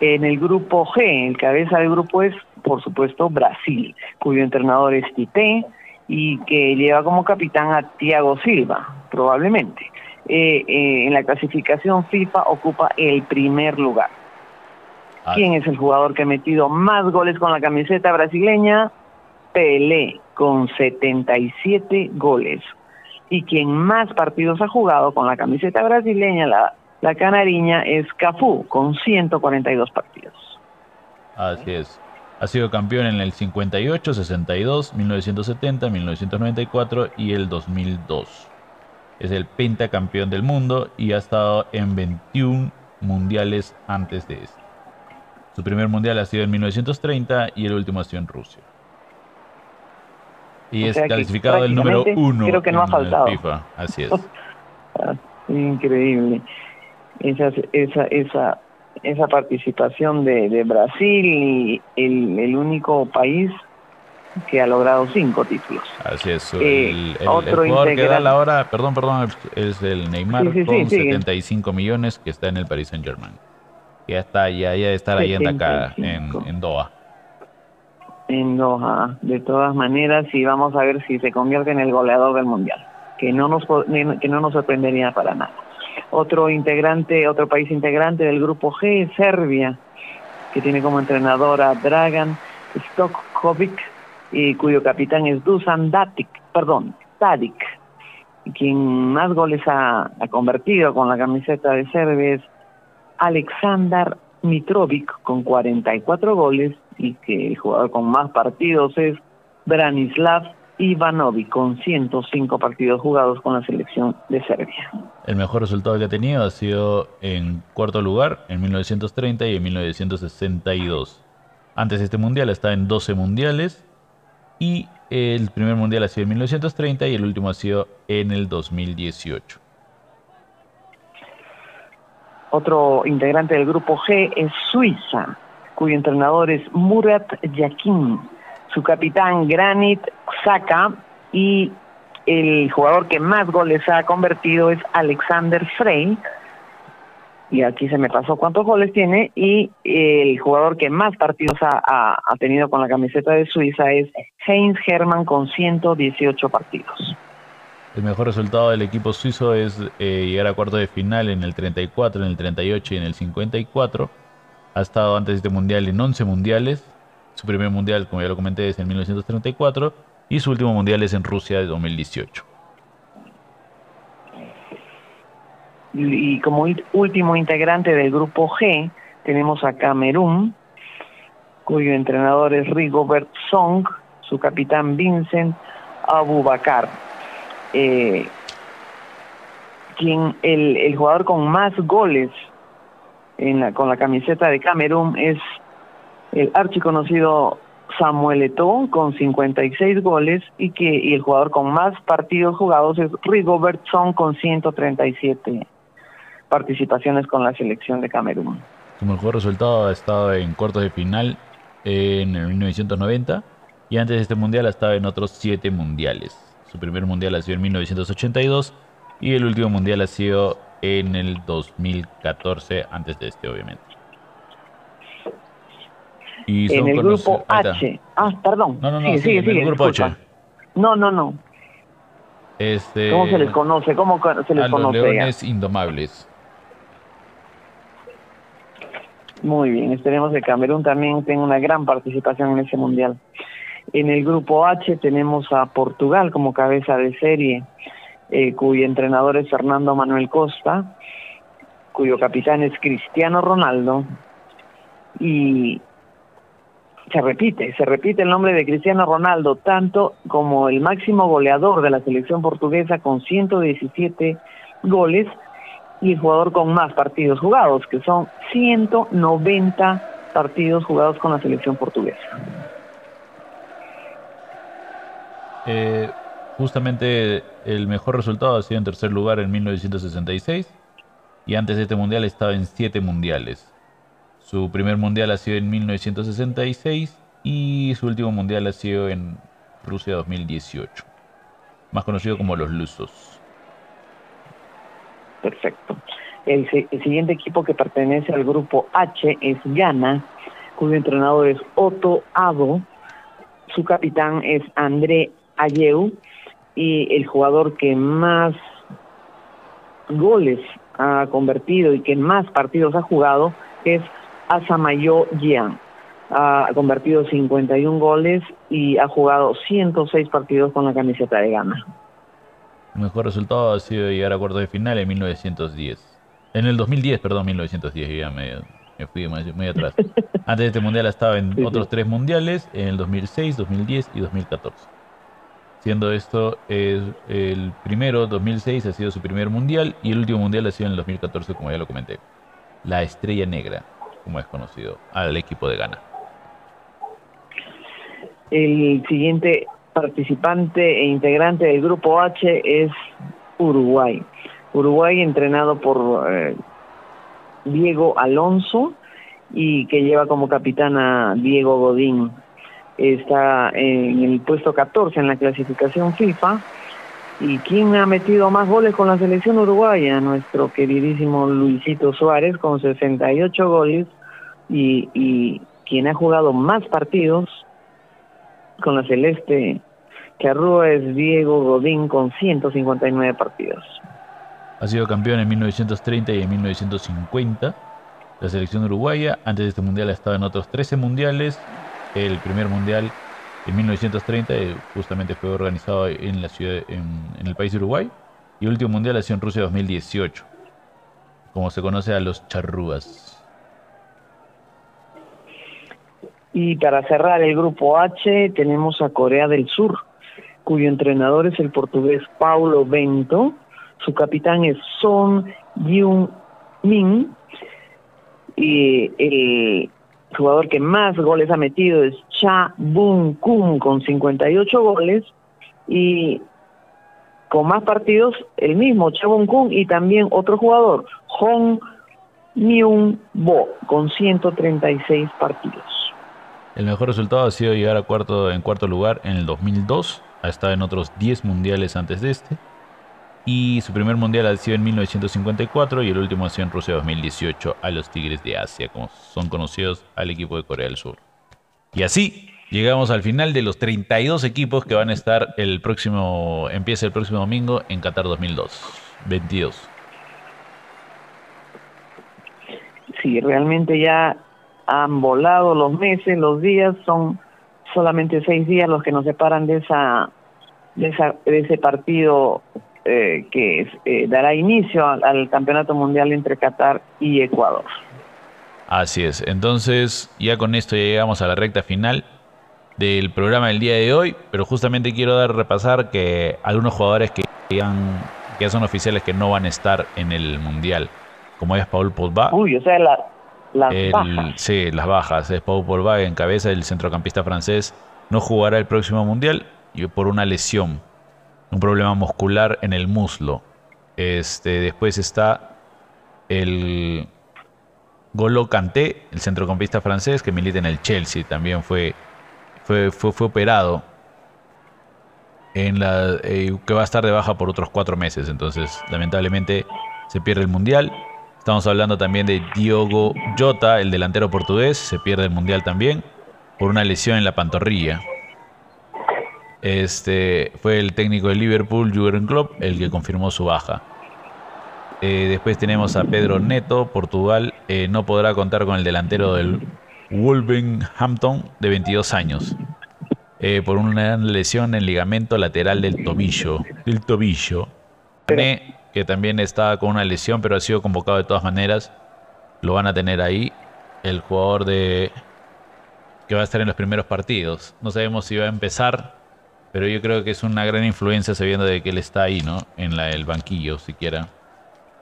Speaker 2: En el grupo G, el cabeza del grupo es, por supuesto, Brasil, cuyo entrenador es Tite y que lleva como capitán a Thiago Silva, probablemente. Eh, eh, en la clasificación FIFA ocupa el primer lugar. Ah. ¿Quién es el jugador que ha metido más goles con la camiseta brasileña? Pelé, con 77 goles. Y quien más partidos ha jugado con la camiseta brasileña, la la canariña es Cafú, con 142 partidos.
Speaker 1: Así es. Ha sido campeón en el 58, 62, 1970, 1994 y el 2002. Es el pentacampeón del mundo y ha estado en 21 mundiales antes de este. Su primer mundial ha sido en 1930 y el último ha sido en Rusia. Y es clasificado el número uno
Speaker 2: creo que no ha faltado.
Speaker 1: FIFA. Así es.
Speaker 2: Ah, increíble esa, esa, esa, esa participación de, de Brasil y el, el, único país que ha logrado cinco títulos.
Speaker 1: Así es. Eh, el, otro jugador que da la hora, perdón, perdón, es el Neymar con 75 millones que está en el Paris Saint Germain. Ya está, ya, ya estar ahí acá en, en Doha.
Speaker 2: En Doha, de todas maneras, y vamos a ver si se convierte en el goleador del mundial, que no nos que no nos sorprendería para nada. Otro integrante, otro país integrante del grupo G Serbia, que tiene como entrenador a Dragan Stokkovic y cuyo capitán es Dusan Datic, perdón, Tadic. Quien más goles ha, convertido con la camiseta de Serbia es Aleksandar Mitrovic con 44 goles y que el con más partidos es Branislav Ivanovic con 105 partidos jugados con la selección de Serbia.
Speaker 1: El mejor resultado que ha tenido ha sido en cuarto lugar en 1930 y en 1962. Antes de este mundial está en 12 mundiales Y el primer mundial ha sido en 1930 y el último ha sido en el 2018.
Speaker 2: Otro integrante del grupo G es Suiza, cuyo entrenador es Murat Yakin, su capitán Granit Xhaka y el jugador que más goles ha convertido es Alexander Frey. Y aquí se me pasó cuántos goles tiene. Y el jugador que más partidos ha, tenido con la camiseta de Suiza es Heinz Hermann con 118 partidos.
Speaker 1: El mejor resultado del equipo suizo es eh, llegar a cuartos de final en el 34, en el 38 y en el 54. Ha estado antes de este mundial en 11 mundiales. Su primer mundial, como ya lo comenté, es en 1934 y su último mundial es en Rusia de 2018.
Speaker 2: Y como último integrante del grupo G tenemos a Camerún, cuyo entrenador es Rigobert Song, su capitán Vincent Abubakar. Eh, quien el, el, jugador con más goles en la, con la camiseta de Camerún es el archiconocido Samuel Eto'o con 56 goles y que y el jugador con más partidos jugados es Rigobert Song con 137 participaciones con la selección de Camerún.
Speaker 1: Su mejor resultado ha estado en cuartos de final en 1990 y antes de este mundial ha estado en otros siete mundiales. Su primer mundial ha sido en 1982 y el último mundial ha sido en el 2014, antes de este obviamente
Speaker 2: en el grupo H. Ah, perdón.
Speaker 1: No, no, no, sí, en el grupo H.
Speaker 2: No, no, no.
Speaker 1: Este,
Speaker 2: ¿Cómo se les conoce? ¿Cómo se les
Speaker 1: a
Speaker 2: conoce?
Speaker 1: Los leones indomables.
Speaker 2: Muy bien, esperemos que Camerún también tenga una gran participación en ese mundial. En el grupo H tenemos a Portugal como cabeza de serie, eh, cuyo entrenador es Fernando Manuel Costa, cuyo capitán es Cristiano Ronaldo, y se repite, se repite el nombre de Cristiano Ronaldo, tanto como el máximo goleador de la selección portuguesa con 117 goles y el jugador con más partidos jugados, que son 190 partidos jugados con la selección portuguesa.
Speaker 1: Eh, justamente el mejor resultado ha sido en tercer lugar en 1966 y antes de este mundial estaba en siete mundiales. Su primer mundial ha sido en 1966 y su último mundial ha sido en Rusia 2018, más conocido como los Lusos.
Speaker 2: Perfecto. El, siguiente equipo que pertenece al grupo H es Ghana, cuyo entrenador es Otto Ado, su capitán es André Ayeu y el jugador que más goles ha convertido y que más partidos ha jugado es Asamayo Jian. Ha convertido 51 goles y ha jugado 106 partidos con la camiseta de Ghana.
Speaker 1: El mejor resultado ha sido llegar a cuartos de final en 1910. En el 2010, perdón, 1910, ya me, fui muy, atrás. Antes de este mundial estaba en otros tres mundiales, en el 2006, 2010 y 2014. Siendo esto el primero, 2006, ha sido su primer mundial y el último mundial ha sido en el 2014, como ya lo comenté. La Estrella Negra como es conocido, al equipo de Ghana.
Speaker 2: El siguiente participante e integrante del grupo H es Uruguay. Uruguay entrenado por eh, Diego Alonso y que lleva como capitán a Diego Godín. Está en el puesto 14 en la clasificación FIFA ¿Y quién ha metido más goles con la selección uruguaya? Nuestro queridísimo Luisito Suárez con 68 goles y, y quien ha jugado más partidos con la celeste que arrúa es Diego Godín con 159 partidos.
Speaker 1: Ha sido campeón en 1930 y en 1950. La selección uruguaya, antes de este mundial, ha estado en otros 13 mundiales. El primer mundial en 1930 eh, justamente fue organizado en la ciudad, en, el país de Uruguay. Y el último mundial ha sido en Rusia 2018, como se conoce a los charrúas.
Speaker 2: Y para cerrar el grupo H tenemos a Corea del Sur, cuyo entrenador es el portugués Paulo Bento, su capitán es Son Yun Min y el jugador que más goles ha metido es Cha Bun Kun con 58 goles. Y con más partidos el mismo Cha Bun Kun y también otro jugador, Hong Myung Bo con 136 partidos.
Speaker 1: El mejor resultado ha sido llegar a cuarto en cuarto lugar en el 2002, ha estado en otros 10 mundiales antes de este y su primer mundial ha sido en 1954 y el último ha sido en Rusia 2018 a los Tigres de Asia, como son conocidos al equipo de Corea del Sur. Y así llegamos al final de los 32 equipos que van a estar el próximo, empieza el próximo domingo en Qatar 2002, 22.
Speaker 2: Sí, realmente ya han volado los meses, los días, son solamente seis días los que nos separan de esa de, esa, de ese partido eh, que eh, dará inicio al, Campeonato Mundial entre Qatar y Ecuador.
Speaker 1: Así es, entonces ya con esto ya llegamos a la recta final del programa del día de hoy, pero justamente quiero dar repasar que algunos jugadores que, que son oficiales que no van a estar en el Mundial, como es Paul Pogba.
Speaker 2: Uy, o sea, las bajas.
Speaker 1: Sí, las bajas. Es Paul Pogba en cabeza, el centrocampista francés, no jugará el próximo Mundial y por una lesión un problema muscular en el muslo. Este, después está el Golo Kanté, el centrocampista francés que milita en el Chelsea, también fue, fue, fue, operado. En la, eh, que va a estar de baja por otros cuatro meses. Entonces, lamentablemente, se pierde el mundial. Estamos hablando también de Diogo Jota, el delantero portugués, se pierde el mundial también por una lesión en la pantorrilla. Este, fue el técnico de Liverpool, Jurgen Klopp, el que confirmó su baja. Eh, después tenemos a Pedro Neto, Portugal. Eh, no podrá contar con el delantero del Wolverhampton de 22 años. Eh, por una lesión en ligamento lateral del tobillo. Del tobillo. que también está con una lesión, pero ha sido convocado de todas maneras. Lo van a tener ahí. El jugador de que va a estar en los primeros partidos. No sabemos si va a empezar pero yo creo que es una gran influencia sabiendo de que él está ahí, ¿no? En la, el banquillo, siquiera,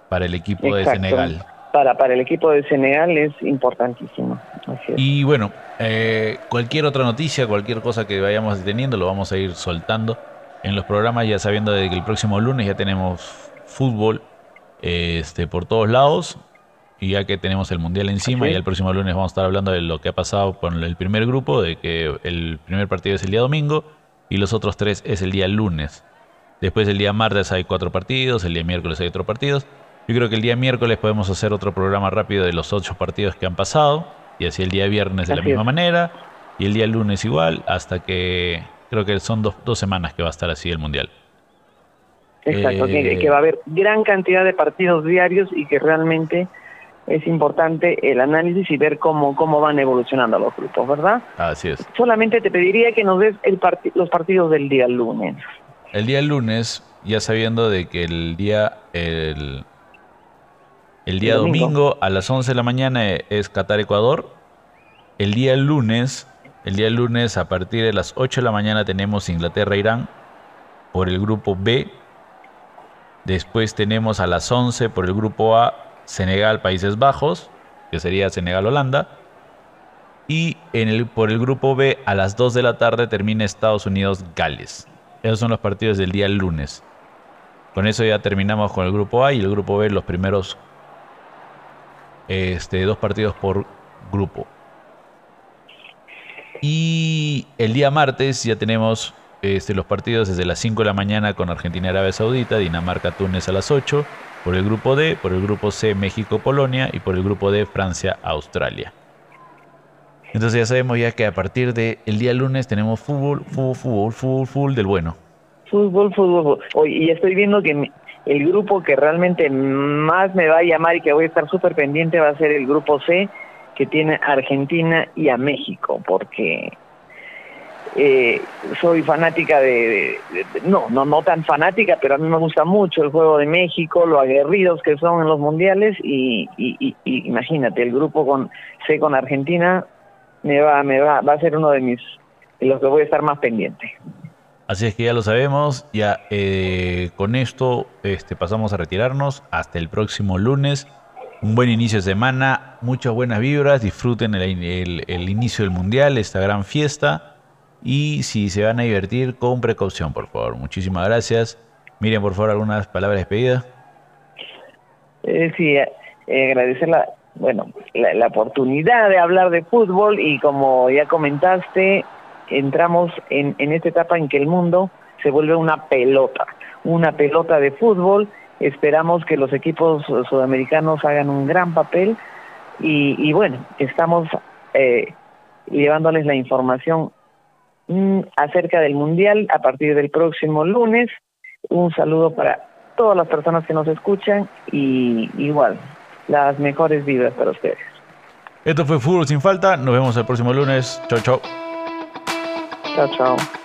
Speaker 1: para el equipo de Senegal.
Speaker 2: Para, para el equipo de Senegal es importantísimo.
Speaker 1: Y bueno, eh, cualquier otra noticia, cualquier cosa que vayamos teniendo, lo vamos a ir soltando en los programas, ya sabiendo de que el próximo lunes ya tenemos fútbol este, por todos lados, y ya que tenemos el mundial encima, y el próximo lunes vamos a estar hablando de lo que ha pasado con el primer grupo, de que el primer partido es el día domingo y los otros tres es el día lunes. Después el día martes hay cuatro partidos, el día miércoles hay otro partidos. Yo creo que el día miércoles podemos hacer otro programa rápido de los ocho partidos que han pasado y así el día viernes de la misma manera y el día lunes igual hasta que creo que son dos, dos semanas que va a estar así el mundial.
Speaker 2: Exacto, que, que va a haber gran cantidad de partidos diarios y que realmente es importante el análisis y ver cómo, cómo van evolucionando los grupos, ¿verdad?
Speaker 1: Así es.
Speaker 2: Solamente te pediría que nos des el los partidos del día lunes.
Speaker 1: El día lunes, ya sabiendo de que el día el, el día domingo. a las 11 de la mañana es Qatar-Ecuador. El día lunes, el día lunes a partir de las 8 de la mañana tenemos Inglaterra-Irán por el grupo B. Después tenemos a las 11 por el grupo A Senegal, Países Bajos, que sería Senegal-Holanda. Y en el, por el grupo B, a las 2 de la tarde termina Estados Unidos-Gales. Esos son los partidos del día lunes. Con eso ya terminamos con el grupo A y el grupo B, los primeros este, dos partidos por grupo. Y el día martes ya tenemos este, los partidos desde las 5 de la mañana con Argentina Arabia Saudita, Dinamarca-Túnez a las 8 por el grupo D, por el grupo C México-Polonia y por el grupo D Francia-Australia. Entonces ya sabemos ya que a partir del día lunes tenemos fútbol, fútbol, fútbol, fútbol, fútbol del bueno.
Speaker 2: Fútbol, fútbol. Hoy, y estoy viendo que el grupo que realmente más me va a llamar y que voy a estar súper pendiente va a ser el grupo C, que tiene a Argentina y a México, porque eh, soy fanática de, no, no, no tan fanática, pero a mí me gusta mucho el juego de México, lo aguerridos que son en los mundiales y, imagínate, el grupo con C con Argentina me va, me va, va a ser uno de mis, de los que voy a estar más pendiente.
Speaker 1: Así es que ya lo sabemos, ya eh, con esto este, pasamos a retirarnos hasta el próximo lunes un buen inicio de semana, muchas buenas vibras, disfruten el, inicio del mundial, esta gran fiesta. Y si se van a divertir, con precaución, por favor. Muchísimas gracias. Miren, por favor, algunas palabras de despedida.
Speaker 2: Eh, sí, eh, agradecer la, bueno, la, oportunidad de hablar de fútbol y como ya comentaste, entramos en, en esta etapa en que el mundo se vuelve una pelota, una pelota de fútbol. Esperamos que los equipos sudamericanos hagan un gran papel y, bueno, estamos eh, llevándoles la información mm, acerca del Mundial a partir del próximo lunes. Un saludo para todas las personas que nos escuchan y igual, las mejores vidas para ustedes.
Speaker 1: Esto fue Fútbol Sin Falta, nos vemos el próximo lunes. Chao, chao.
Speaker 2: Chao, chao.